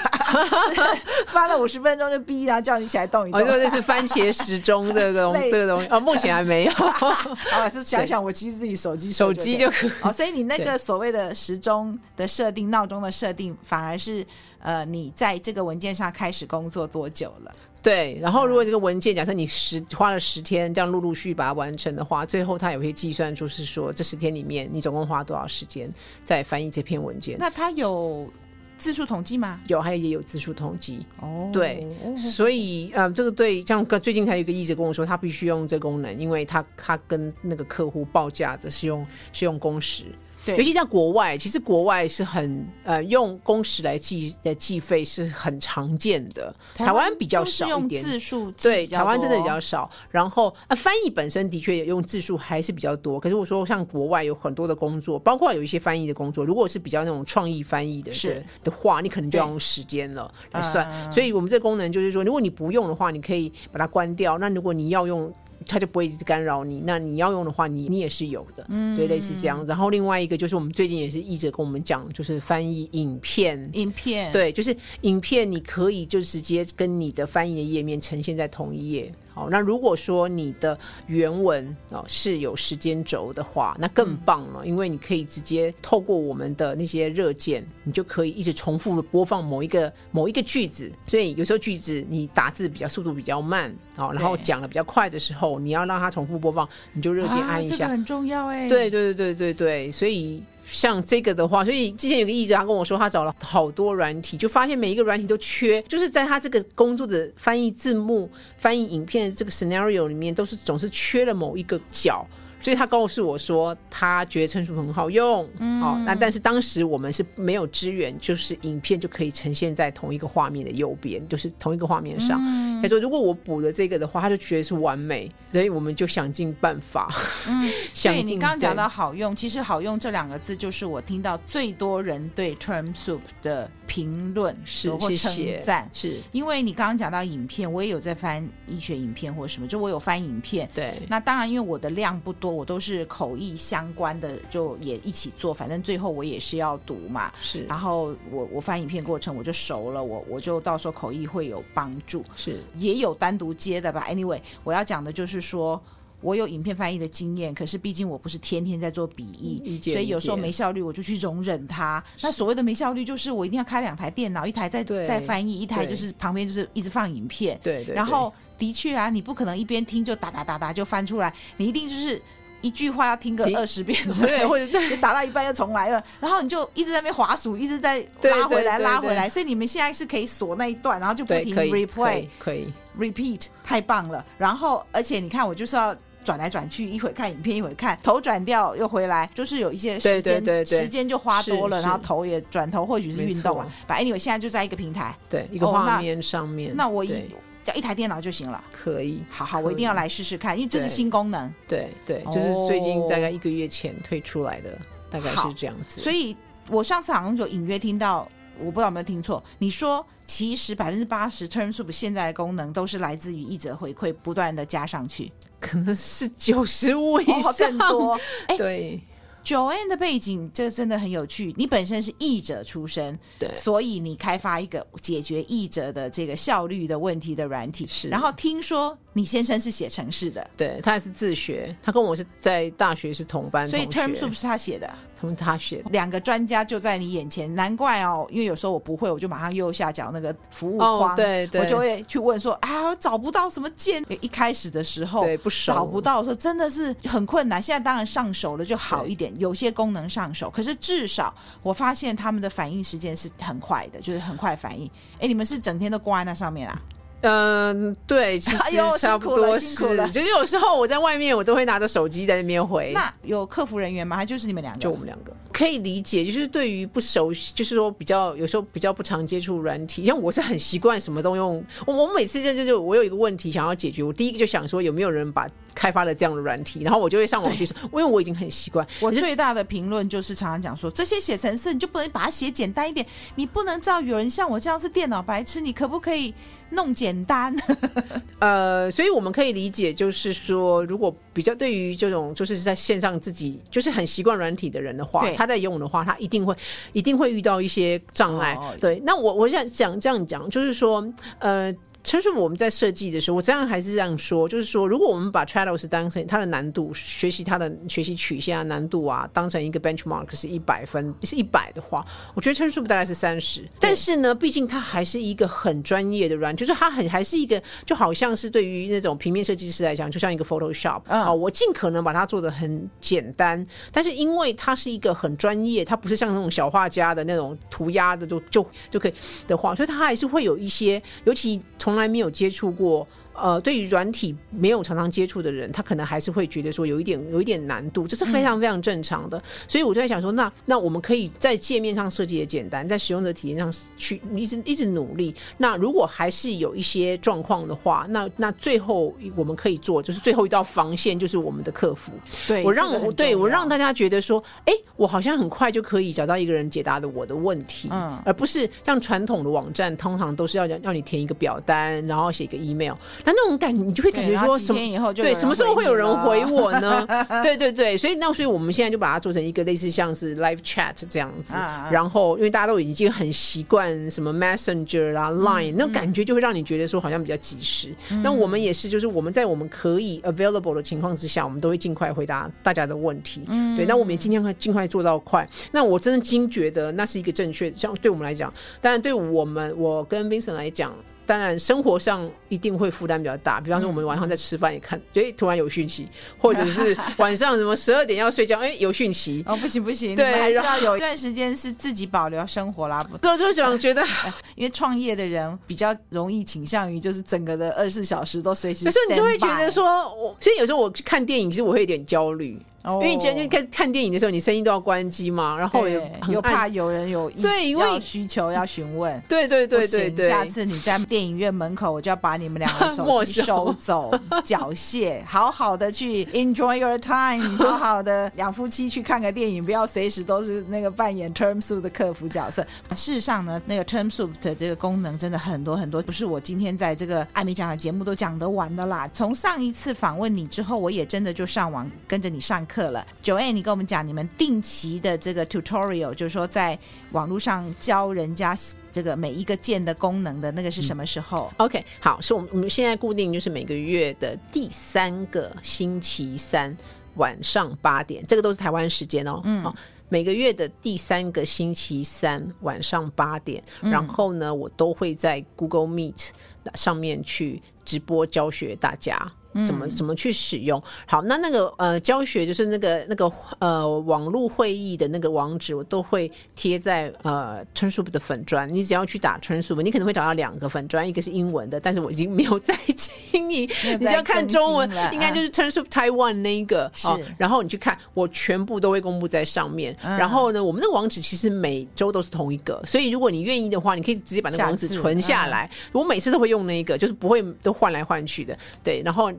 发了五十分钟就哔，然后叫你起来动一动。哦，这是番茄时钟这个东 这个东西，哦，目前还没有。啊是想想我其实自己手机手机就可以。哦，所以你那个所谓的时钟的设定、闹钟的设定，反而是呃，你在这个文件上开始工作多久了？对，然后如果这个文件，假设你十花了十天这样陆陆续续把它完成的话，最后它也会计算出是说这十天里面你总共花多少时间在翻译这篇文件。那它有字数统计吗？有，还有也有字数统计。哦，对，所以呃，这个对，像最近才有一个译者跟我说，他必须用这个功能，因为他他跟那个客户报价的是用是用工时。对，尤其在国外，其实国外是很呃用工时来计的计费是很常见的。台湾比较少一点，字数对，台湾真的比较少。然后啊，翻译本身的确也用字数还是比较多。可是我说像国外有很多的工作，包括有一些翻译的工作，如果是比较那种创意翻译的是的话，你可能就要用时间了来算。嗯、所以我们这个功能就是说，如果你不用的话，你可以把它关掉。那如果你要用，它就不会一直干扰你。那你要用的话，你你也是有的，嗯，对，类似这样。然后另外一个就是我们最近也是一直跟我们讲，就是翻译影片，影片，对，就是影片，你可以就直接跟你的翻译的页面呈现在同一页。好，那如果说你的原文哦是有时间轴的话，那更棒了，因为你可以直接透过我们的那些热键，你就可以一直重复的播放某一个某一个句子。所以有时候句子你打字比较速度比较慢，哦，然后讲的比较快的时候，你要让它重复播放，你就热键按一下，啊，这个很重要哎。对对对对对对，所以。像这个的话，所以之前有个译者他跟我说，他找了好多软体，就发现每一个软体都缺，就是在他这个工作的翻译字幕、翻译影片的这个 scenario 里面，都是总是缺了某一个角。所以他告诉我说，他觉得陈述很好用，嗯，哦，那但是当时我们是没有资源，就是影片就可以呈现在同一个画面的右边，就是同一个画面上。他说，如果我补了这个的话，他就觉得是完美，所以我们就想尽办法。嗯，所以你刚刚讲到好用，其实好用这两个字就是我听到最多人对 TermSoup 的评论是或称赞，是因为你刚刚讲到影片，我也有在翻医学影片或什么，就我有翻影片，对，那当然因为我的量不多。我都是口译相关的，就也一起做，反正最后我也是要读嘛。是，然后我我翻影片过程我就熟了，我我就到时候口译会有帮助。是，也有单独接的吧。Anyway，我要讲的就是说，我有影片翻译的经验，可是毕竟我不是天天在做笔译，所以有时候没效率，我就去容忍它。那所谓的没效率，就是我一定要开两台电脑，一台在在翻译，一台就是旁边就是一直放影片。对对，对。然后的确啊，你不可能一边听就哒哒哒哒就翻出来，你一定就是。一句话要听个二十遍，对，或者 打到一半又重来了，然后你就一直在那边滑鼠，一直在拉回来拉回来，所以你们现在是可以锁那一段，然后就不停 replay，可以 repeat，太棒了。然后而且你看，我就是要转来转去，一会看影片，一会看头转掉又回来，就是有一些时间时间就花多了，然后头也转头，或许是运动啊。反正 anyway 现在就在一个平台，对，一个画面上面。那我以。叫一台电脑就行了，可以，好好，我一定要来试试看，因为这是新功能。对对，对，就是最近大概一个月前推出来的，哦、大概是这样子。所以我上次好像就隐约听到，我不知道有没有听错，你说其实百分之八十 TermSoup 现在的功能都是来自于译者回馈，不断的加上去，可能是九十五以上、哦、更多。哎，对。Joanne 的背景，这个真的很有趣。你本身是译者出身，对，所以你开发一个解决译者的这个效率的问题的软体。是，然后听说你先生是写程式的，对，他也是自学，他跟我是在大学是同班同，所以 TermSoup 是他写的。从他学，两个专家就在你眼前，难怪哦，因为有时候我不会，我就马上右下角那个服务框，哦、对，对，我就会去问说，啊，我找不到什么键。一开始的时候，对，不熟，找不到的时候真的是很困难。现在当然上手了就好一点，有些功能上手，可是至少我发现他们的反应时间是很快的，就是很快反应。哎，你们是整天都挂在那上面啊？嗯，对，其实 差不多是，就是有时候我在外面，我都会拿着手机在那边回。那有客服人员吗？还就是你们两个？就我们两个。可以理解，就是对于不熟悉，就是说比较有时候比较不常接触软体，像我是很习惯什么都用。我我每次就就是我有一个问题想要解决，我第一个就想说有没有人把开发了这样的软体，然后我就会上网去说，因为我已经很习惯。我最大的评论就是常常讲说，这些写程式你就不能把它写简单一点，你不能照有人像我这样是电脑白痴，你可不可以弄简单？呃，所以我们可以理解，就是说如果比较对于这种就是在线上自己就是很习惯软体的人的话，他在用的话，他一定会一定会遇到一些障碍。Oh, 对，那我我想讲这样讲，就是说，呃。其实我们在设计的时候，我这样还是这样说，就是说，如果我们把 Trados 当成它的难度，学习它的学习曲线啊、难度啊，当成一个 benchmark 是一百分，是一百的话，我觉得 TermSoup 大概是三十。但是呢，毕竟它还是一个很专业的软，就是它很还是一个，就好像是对于那种平面设计师来讲，就像一个 Photoshop 啊、嗯，我尽可能把它做的很简单，但是因为它是一个很专业，它不是像那种小画家的那种涂鸦的就就就可以的话，所以它还是会有一些，尤其从从来没有接触过呃，对于软体没有常常接触的人，他可能还是会觉得说有一点有一点难度，这是非常非常正常的。嗯、所以我就在想说，那那我们可以在界面上设计也简单，在使用者体验上去一直一直努力。那如果还是有一些状况的话，那那最后我们可以做就是最后一道防线，就是我们的客服。对我让我对我让大家觉得说，哎，我好像很快就可以找到一个人解答的我的问题，嗯，而不是像传统的网站，通常都是要要你填一个表单，然后写一个 email。那那种感觉，你就会感觉说什么？对，什么时候会有人回我呢？对对对，所以那所以我们现在就把它做成一个类似像是 live chat 这样子。然后，因为大家都已经很习惯什么 messenger 啦、line，那种感觉就会让你觉得说好像比较及时。那我们也是，就是我们在我们可以 available 的情况之下，我们都会尽快回答大家的问题。对，那我们也尽量快尽快做到快。那我真的经觉得那是一个正确，像对我们来讲，当然对我们我跟 Vincent 来讲。当然，生活上一定会负担比较大。比方说，我们晚上在吃饭也看，哎、嗯，突然有讯息，或者是 晚上什么十二点要睡觉，哎，有讯息。哦，不行不行，对，还是要有一段时间是自己保留生活啦。对，就想觉得，因为创业的人比较容易倾向于就是整个的二十四小时都随时。可是你就会觉得说，我所以有时候我去看电影，其实我会有点焦虑。因为你觉得看看电影的时候，你声音都要关机嘛，然后也又怕有人有对，因为需求要询问，对对对对对。下次你在电影院门口，我就要把你们两个手机 收走，缴械，好好的去 enjoy your time，好好的两夫妻去看个电影，不要随时都是那个扮演 TermSoup 的客服角色。事实上呢，那个 TermSoup 的这个功能真的很多很多，不是我今天在这个艾米讲的节目都讲得完的啦。从上一次访问你之后，我也真的就上网跟着你上课了，Joanne，你跟我们讲你们定期的这个 tutorial，就是说在网络上教人家这个每一个键的功能的那个是什么时候？嗯，OK，好，是我们我们现在固定就是每个月的第三个星期三晚上八点，这个都是台湾时间哦。嗯，好，每个月的第三个星期三晚上八点，嗯，然后呢，我都会在 Google Meet 上面去直播教学大家。怎么怎么去使用？好，那那个呃教学就是那个那个呃网络会议的那个网址，我都会贴在呃 TernSoup 的粉砖。你只要去打 TernSoup，你可能会找到两个粉砖，一个是英文的，但是我已经没有在经营。你只要看中文，应该就是 TernSoup Taiwan 那一个。是、哦，然后你去看，我全部都会公布在上面。嗯、然后呢，我们的网址其实每周都是同一个，所以如果你愿意的话，你可以直接把那个网址存下来。嗯、我每次都会用那一个，就是不会都换来换去的。对，然后。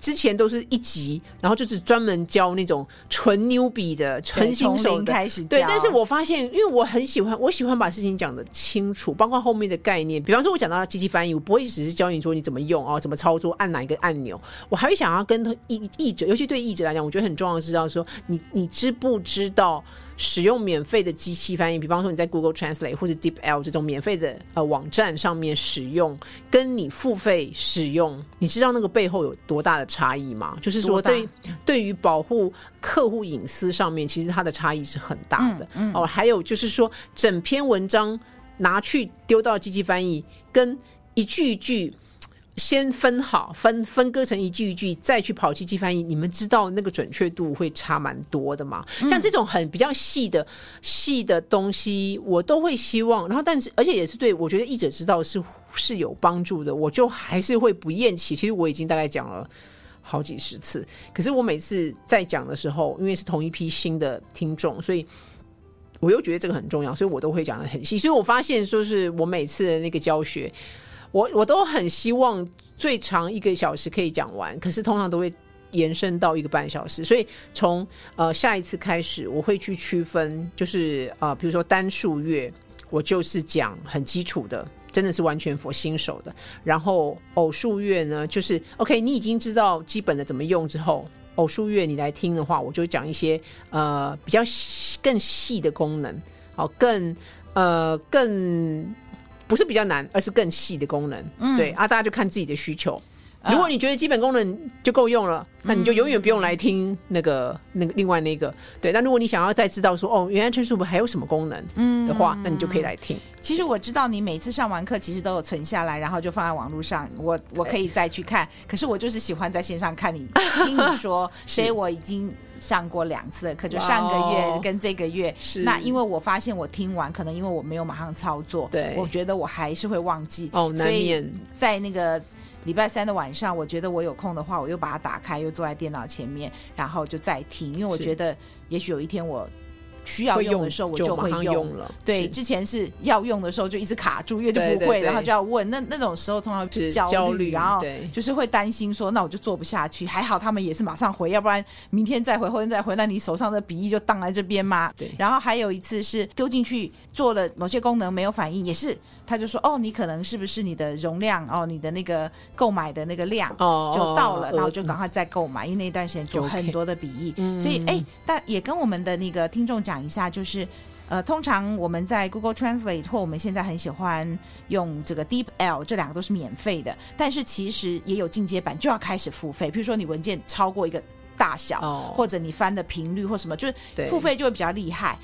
之前都是一集，然后就是专门教那种纯 newbie 的、纯新手的开始。对，但是我发现，因为我很喜欢，我喜欢把事情讲的清楚，包括后面的概念。比方说，我讲到机器翻译，我不会只是教你说你怎么用哦，怎么操作，按哪一个按钮。我还会想要跟译译者，尤其对译者来讲，我觉得很重要的是要说，你你知不知道？使用免费的机器翻译，比方说你在 Google Translate 或者 DeepL 这种免费的呃网站上面使用，跟你付费使用，你知道那个背后有多大的差异吗？就是说对，对对于保护客户隐私上面，其实它的差异是很大的。嗯嗯、哦，还有就是说，整篇文章拿去丢到机器翻译，跟一句一句。先分好，分分割成一句一句，再去跑机器翻译。你们知道那个准确度会差蛮多的吗？像这种很比较细的细的东西，我都会希望。然后，但是而且也是对我觉得译者知道是是有帮助的，我就还是会不厌其。其实我已经大概讲了好几十次，可是我每次在讲的时候，因为是同一批新的听众，所以我又觉得这个很重要，所以我都会讲得很细。所以我发现，说是我每次的那个教学。我我都很希望最长一个小时可以讲完，可是通常都会延伸到一个半小时。所以从呃下一次开始，我会去区分，就是呃比如说单数月，我就是讲很基础的，真的是完全 for 新手的。然后偶数月呢，就是 OK，你已经知道基本的怎么用之后，偶数月你来听的话，我就讲一些呃比较更细的功能，好更呃更。不是比较难，而是更细的功能。嗯，对啊，大家就看自己的需求。如果你觉得基本功能就够用了，那你就永远不用来听那个那个另外那个。对，那如果你想要再知道说哦，原来 TernSoup 还有什么功能，嗯的话，那你就可以来听。其实我知道你每次上完课，其实都有存下来，然后就放在网络上，我我可以再去看。可是我就是喜欢在线上看你听你说，所以我已经上过两次的课，就上个月跟这个月。是。那因为我发现我听完，可能因为我没有马上操作，对，我觉得我还是会忘记。哦，难免。在那个。礼拜三的晚上，我觉得我有空的话，我又把它打开，又坐在电脑前面，然后就再听，因为我觉得也许有一天我。需要用的时候我就会用，用了。对，之前是要用的时候就一直卡住，因为就不会，对对对，然后就要问。那那种时候通常是焦虑，然后就是会担心说，那我就做不下去。还好他们也是马上回，要不然明天再回，后天再回，那你手上的笔译就荡在这边吗？对。然后还有一次是丢进去做了某些功能没有反应，也是。他就说：“哦，你可能是不是你的容量哦，你的那个购买的那个量就到了，然后就赶快再购买，因为那段时间做很多的笔译.所以哎，但也跟我们的那个听众讲一下，就是呃，通常我们在 Google Translate 或我们现在很喜欢用这个 DeepL，这两个都是免费的，但是其实也有进阶版，就要开始付费。比如说你文件超过一个大小，oh. 或者你翻的频率或什么，就是付费就会比较厉害。”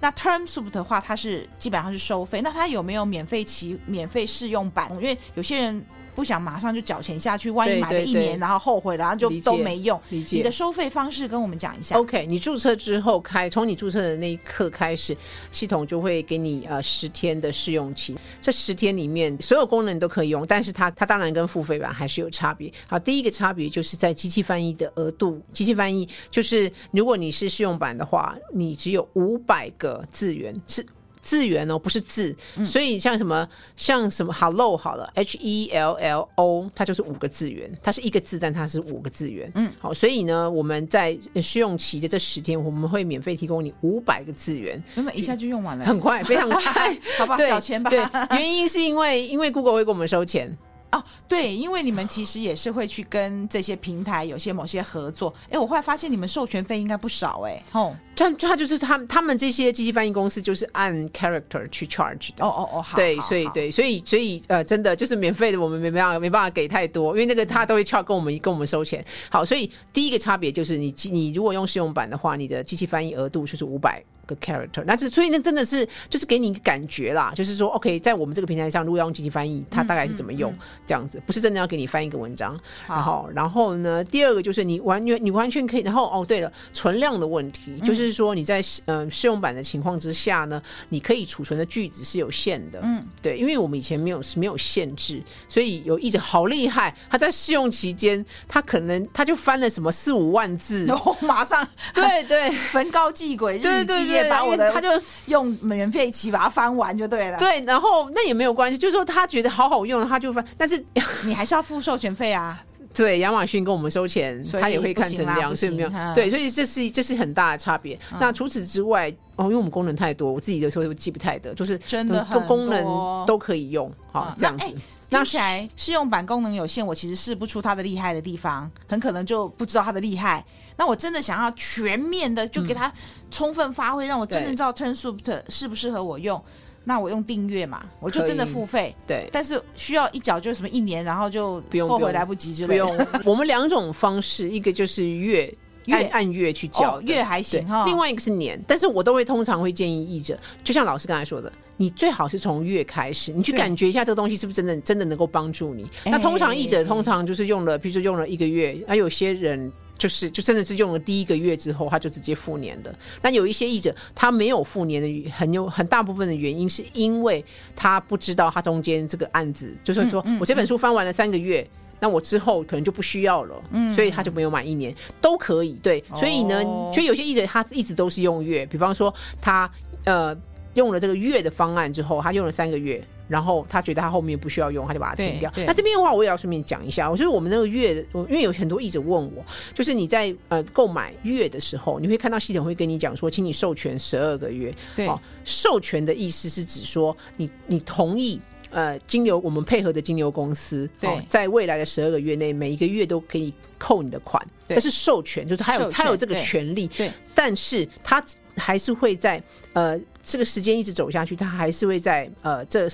那 TermSoup 的话，它是基本上是收费。那它有没有免费期、免费试用版？因为有些人。不想马上就缴钱下去，万一买了一年，然后后悔了，然后就都没用。理解。你的收费方式跟我们讲一下。OK，你注册之后开，从你注册的那一刻开始，系统就会给你呃十天的试用期。这十天里面，所有功能都可以用，但是它它当然跟付费版还是有差别。好，第一个差别就是在机器翻译的额度。机器翻译就是如果你是试用版的话，你只有五百个字元是。字源哦，不是字，嗯、所以像什么像什么 hello 好了，H E L L O，它就是五个字源，它是一个字，但它是五个字源。嗯，好，所以呢，我们在试用期的这十天，我们会免费提供你五百个字源，真的，一下就用完了，很快，非常快，好吧，缴钱吧。对，原因是因为因为 Google 会给我们收钱。哦，对，因为你们其实也是会去跟这些平台有些某些合作。哎，我后来发现你们授权费应该不少哎。哦，这他就是他们他们这些机器翻译公司就是按 character 去 charge 的。哦哦哦，好。对，所以对，所以所以呃，真的就是免费的，我们没办法没办法给太多，因为那个他都会 charge 跟我们跟我们收钱。好，所以第一个差别就是你你如果用试用版的话，你的机器翻译额度就是五百。个 character，那这所以那真的是就是给你一个感觉啦，就是说，OK，在我们这个平台上，如果要用机器翻译，它大概是怎么用、嗯嗯嗯、这样子，不是真的要给你翻一个文章。然后，然后呢，第二个就是你完全你完全可以，然后哦，对了，存量的问题，嗯、就是说你在嗯、呃、试用版的情况之下呢，你可以储存的句子是有限的。嗯，对，因为我们以前没有没有限制，所以有译者好厉害，他在试用期间，他可能他就翻了什么四五万字，然 后马上对对。焚高继轨，日以继夜。把我的他就用免费期把它翻完就对了。对，然后那也没有关系，就是说他觉得好好用，他就翻。但是 你还是要付授权费啊。对，亚马逊跟我们收钱，他也会看成量，所以没有。对，所以这是这是很大的差别。嗯、那除此之外，哦，因为我们功能太多，我自己的时候都记不太得，就是真的很多功能都可以用。好，这样子。听起来试用版功能有限，我其实试不出它的厉害的地方，很可能就不知道它的厉害。那我真的想要全面的，就给它充分发挥，嗯、让我真正知道 TurnSoup 适不适合我用。那我用订阅嘛，我就真的付费。对，但是需要一缴就什么一年，然后就不用后悔来不及之类的。不用，我们两种方式，一个就是月。按按月去交，月还行哈。另外一个是年，但是我都会通常会建议译者，就像老师刚才说的，你最好是从月开始，你去感觉一下这个东西是不是真的真的能够帮助你。那通常译者通常就是用了，比如说用了一个月，而有些人就是就真的是用了第一个月之后，他就直接复年的。那有一些译者他没有复年的很有很大部分的原因，是因为他不知道他中间这个案子，就是说我这本书翻完了三个月。那我之后可能就不需要了，嗯，所以他就没有满一年，都可以，对，所以呢，所以有些译者他一直都是用月，比方说他呃用了这个月的方案之后，他用了三个月，然后他觉得他后面不需要用，他就把它停掉。那这边的话，我也要顺便讲一下，我就是我们那个月，因为有很多译者问我，就是你在呃购买月的时候，你会看到系统会跟你讲说，请你授权十二个月，对，哦，授权的意思是指说你你同意。呃，金牛我们配合的金牛公司，对，哦、在未来的十二个月内，每一个月都可以扣你的款，这是授权，就是他有他有这个权利，对，但是他还是会在呃这个时间一直走下去，它还是会在呃这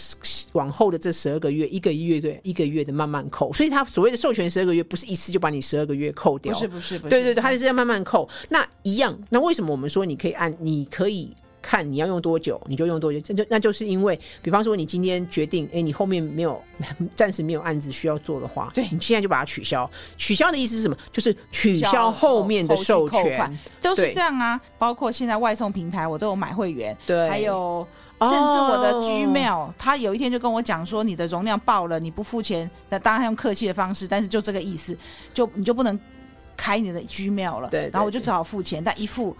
往后的这十二个月，一个月一个一个月的慢慢扣，所以它所谓的授权十二个月，不是一次就把你十二个月扣掉，不是不是，不是，对对对，它就是要慢慢扣。那一样，那为什么我们说你可以按，你可以。看你要用多久，你就用多久。这就那就是因为，比方说你今天决定，哎，你后面没有 暂时没有案子需要做的话，对，你现在就把它取消。取消的意思是什么？就是取消后面的授权，都是这样啊。包括现在外送平台，我都有买会员，对，还有。甚至我的 Gmail，他有一天就跟我讲说，你的容量爆了，你不付钱，那当然用客气的方式，但是就这个意思，就你就不能开你的 Gmail 了。对，然后我就只好付钱，但一付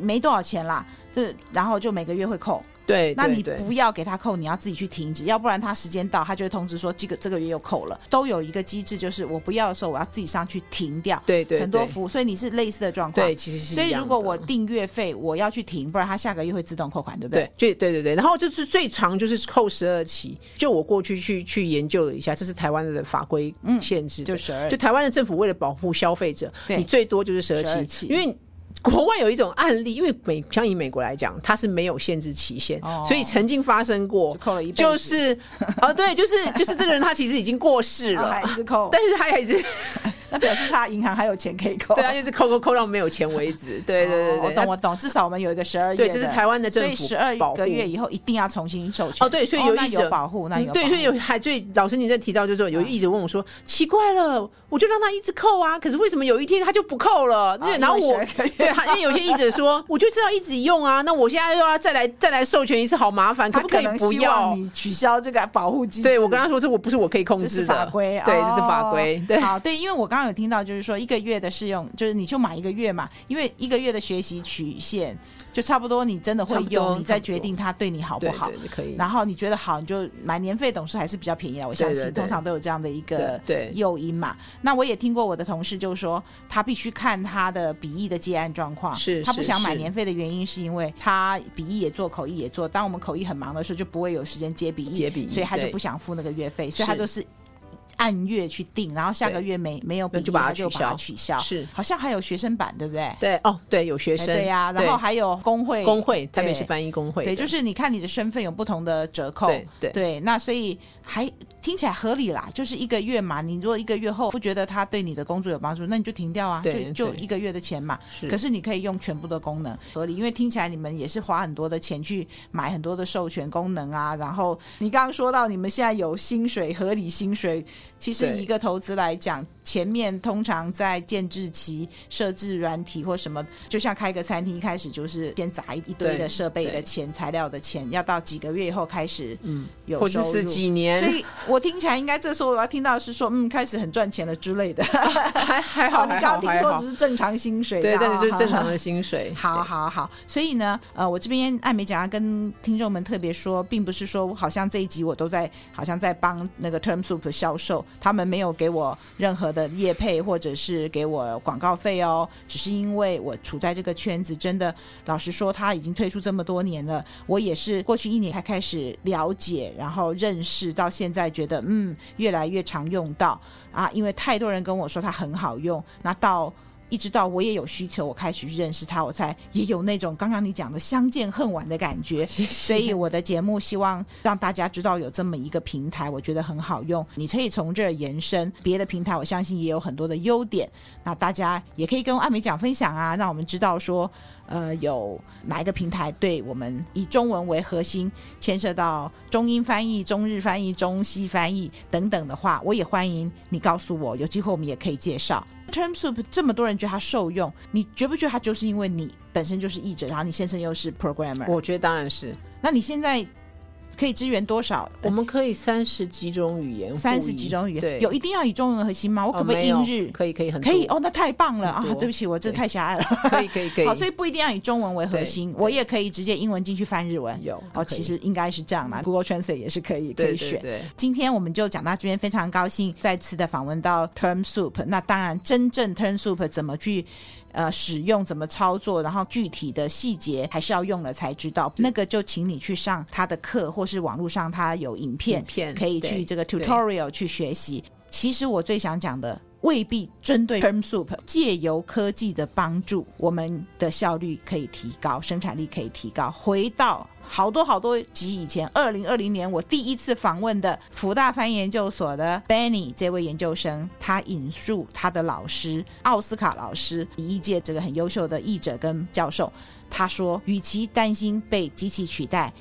没多少钱啦，就然后就每个月会扣。对，那你不要给他扣，你要自己去停止，要不然他时间到，他就会通知说这个这个月又扣了。都有一个机制，就是我不要的时候，我要自己上去停掉。对对，很多服务，所以你是类似的状况。对，其实是。所以如果我订月费，我要去停，不然他下个月会自动扣款，对不对？对，对对对。然后就是最长就是扣十二期。就我过去去去研究了一下，这是台湾的法规限制，就十二。就台湾的政府为了保护消费者，你最多就是十二期，因为。国外有一种案例，因为美像以美国来讲，它是没有限制期限，哦、所以曾经发生过，就是哦，对，就是就是这个人他其实已经过世了，但是他还一直。那表示他银行还有钱可以扣，对啊，就是扣扣扣到没有钱为止。对对对对，我懂我懂，至少我们有一个十二月，对，这是台湾的政府，所以十二个月以后一定要重新授权。哦，对，所以有译者保护，那有对，所以有还最老师你在提到就是说有译者问我说，奇怪了，我就让他一直扣啊，可是为什么有一天他就不扣了？对，然后我对，因为有些译者说，我就知道一直用啊，那我现在又要再来再来授权一次，好麻烦，可不可以不要你取消这个保护机制？对，我跟他说，这我不是我可以控制的法规，对，这是法规。对，好，对，因为我刚刚有听到就是说。一个月的试用，就是你就买一个月嘛，因为一个月的学习曲线就差不多，你真的会用，你再决定它对你好不好。可以。然后你觉得好，你就买年费，董事还是比较便宜的。我相信通常都有这样的一个诱因嘛。那我也听过我的同事就是说，他必须看他的笔译的接案状况。是。他不想买年费的原因是因为他笔译也做，口译也做。当我们口译很忙的时候，就不会有时间接笔译，接笔译，所以他就不想付那个月费，所以他就是。按月去定，然后下个月没没有就把它取消。取消是，好像还有学生版，对不对？对哦，对，有学生，对呀。然后还有工会，工会特别是翻译工会，对，就是你看你的身份有不同的折扣，对对。那所以还听起来合理啦，就是一个月嘛。你如果一个月后不觉得他对你的工作有帮助，那你就停掉啊，就就一个月的钱嘛。可是你可以用全部的功能，合理，因为听起来你们也是花很多的钱去买很多的授权功能啊。然后你刚刚说到你们现在有薪水，合理薪水。其实一个投资来讲，前面通常在建制期设置软体或什么，就像开个餐厅，一开始就是先砸一堆的设备的钱、材料的钱，要到几个月以后开始嗯有收入，或者是几年。所以我听起来应该这时候我要听到是说嗯开始很赚钱了之类的，还还好。你刚刚听说只是正常薪水，对，但是就是正常的薪水。好好好，所以呢，呃，我这边艾美讲要跟听众们特别说，并不是说好像这一集我都在好像在帮那个 TermSoup 销售。他们没有给我任何的业配，或者是给我广告费哦，只是因为我处在这个圈子，真的老实说，他已经推出这么多年了，我也是过去一年才开始了解，然后认识，到现在觉得嗯，越来越常用到啊，因为太多人跟我说它很好用，那到。一直到我也有需求，我开始去认识他，我才也有那种刚刚你讲的相见恨晚的感觉。所以我的节目希望让大家知道有这么一个平台，我觉得很好用，你可以从这儿延伸别的平台，我相信也有很多的优点。那大家也可以跟艾美讲分享啊，让我们知道说。呃，有哪一个平台对我们以中文为核心，牵涉到中英翻译、中日翻译、中西翻译等等的话，我也欢迎你告诉我，有机会我们也可以介绍。TermSoup 这么多人觉得它受用，你觉不觉得它就是因为你本身就是译者，然后你先生又是 programmer？我觉得当然是。那你现在？可以支援多少？我们可以三十几种语言，三十几种语言，对，有一定要以中文核心吗？我可不可以英日？可以，可以很可以哦，那太棒了啊！对不起，我这太狭隘了。可以，可以，可以。好，所以不一定要以中文为核心，我也可以直接英文进去翻日文。有哦，其实应该是这样嘛。Google Translate 也是可以，可以选。对，今天我们就讲到这边，非常高兴再次的访问到 TermSoup。那当然，真正 TermSoup 怎么去？呃，使用怎么操作，然后具体的细节还是要用了才知道。那个就请你去上他的课，或是网络上他有影片，影片可以去这个 tutorial 去学习。其实我最想讲的未必针对 TermSoup，借由科技的帮助，我们的效率可以提高，生产力可以提高。回到。好多好多集以前，二零二零年我第一次访问的辅大翻研究所的 Benny 这位研究生，他引述他的老师奥斯卡老师，译译界这个很优秀的译者跟教授，他说，与其担心被机器取代，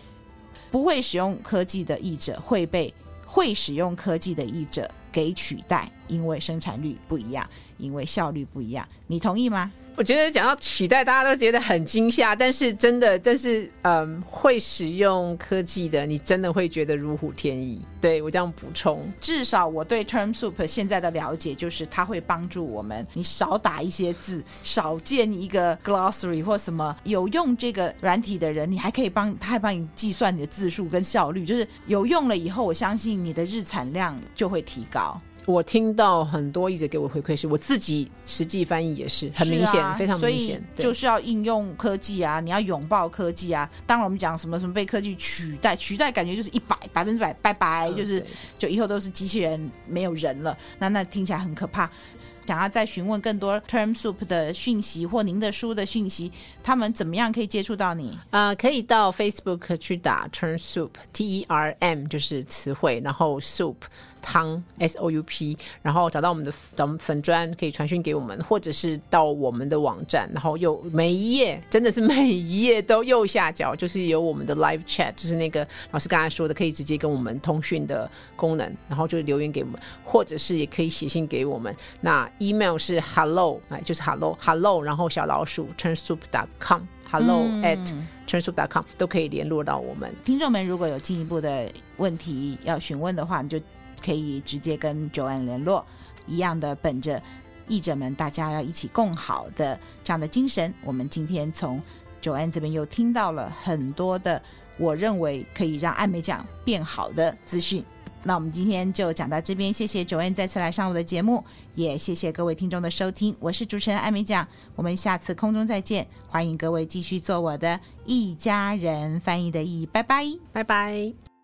不会使用科技的译者会被会使用科技的译者给取代，因为生产率不一样，因为效率不一样。你同意吗？我觉得讲到取代，大家都觉得很惊吓，但是真的，这是嗯，会使用科技的，你真的会觉得如虎添翼。对，我这样补充，至少我对 TermSoup 现在的了解就是，它会帮助我们，你少打一些字，少建一个 glossary 或什么，有用这个软体的人，你还可以帮，他还帮你计算你的字数跟效率，就是有用了以后，我相信你的日产量就会提高。我听到很多译者给我回馈，是我自己实际翻译也是很明显，啊、非常明显。就是要应用科技啊，你要拥抱科技啊。当然，我们讲什么什么被科技取代，取代感觉就是一百百分之百拜拜，嗯、就是就以后都是机器人，没有人了。那那听起来很可怕。想要再询问更多 TermSoup 的讯息或您的书的讯息，他们怎么样可以接触到你？啊、呃，可以到 Facebook 去打 TermSoup，T E R M 就是词汇，然后 Soup。汤 S O U P，然后找到我们的找粉砖可以传讯给我们，或者是到我们的网站，然后又每一页真的是每一页都右下角就是有我们的 Live Chat，就是那个老师刚才说的，可以直接跟我们通讯的功能，然后就留言给我们，或者是也可以写信给我们。那 email 是 hello 哎，就是 hello hello，然后小老鼠 turnsoup.com。hello at turnsoup.com 都可以联络到我们。听众们如果有进一步的问题要询问的话，你就。可以直接跟 joan 联络，一样的本着译者们大家要一起共好的这样的精神，我们今天从 joan 这边又听到了很多的我认为可以让艾美奖变好的资讯。那我们今天就讲到这边，谢谢 Joanne 再次来上我的节目，也谢谢各位听众的收听。我是主持人艾美奖，我们下次空中再见，欢迎各位继续做我的一家人翻译的译，拜拜，拜拜。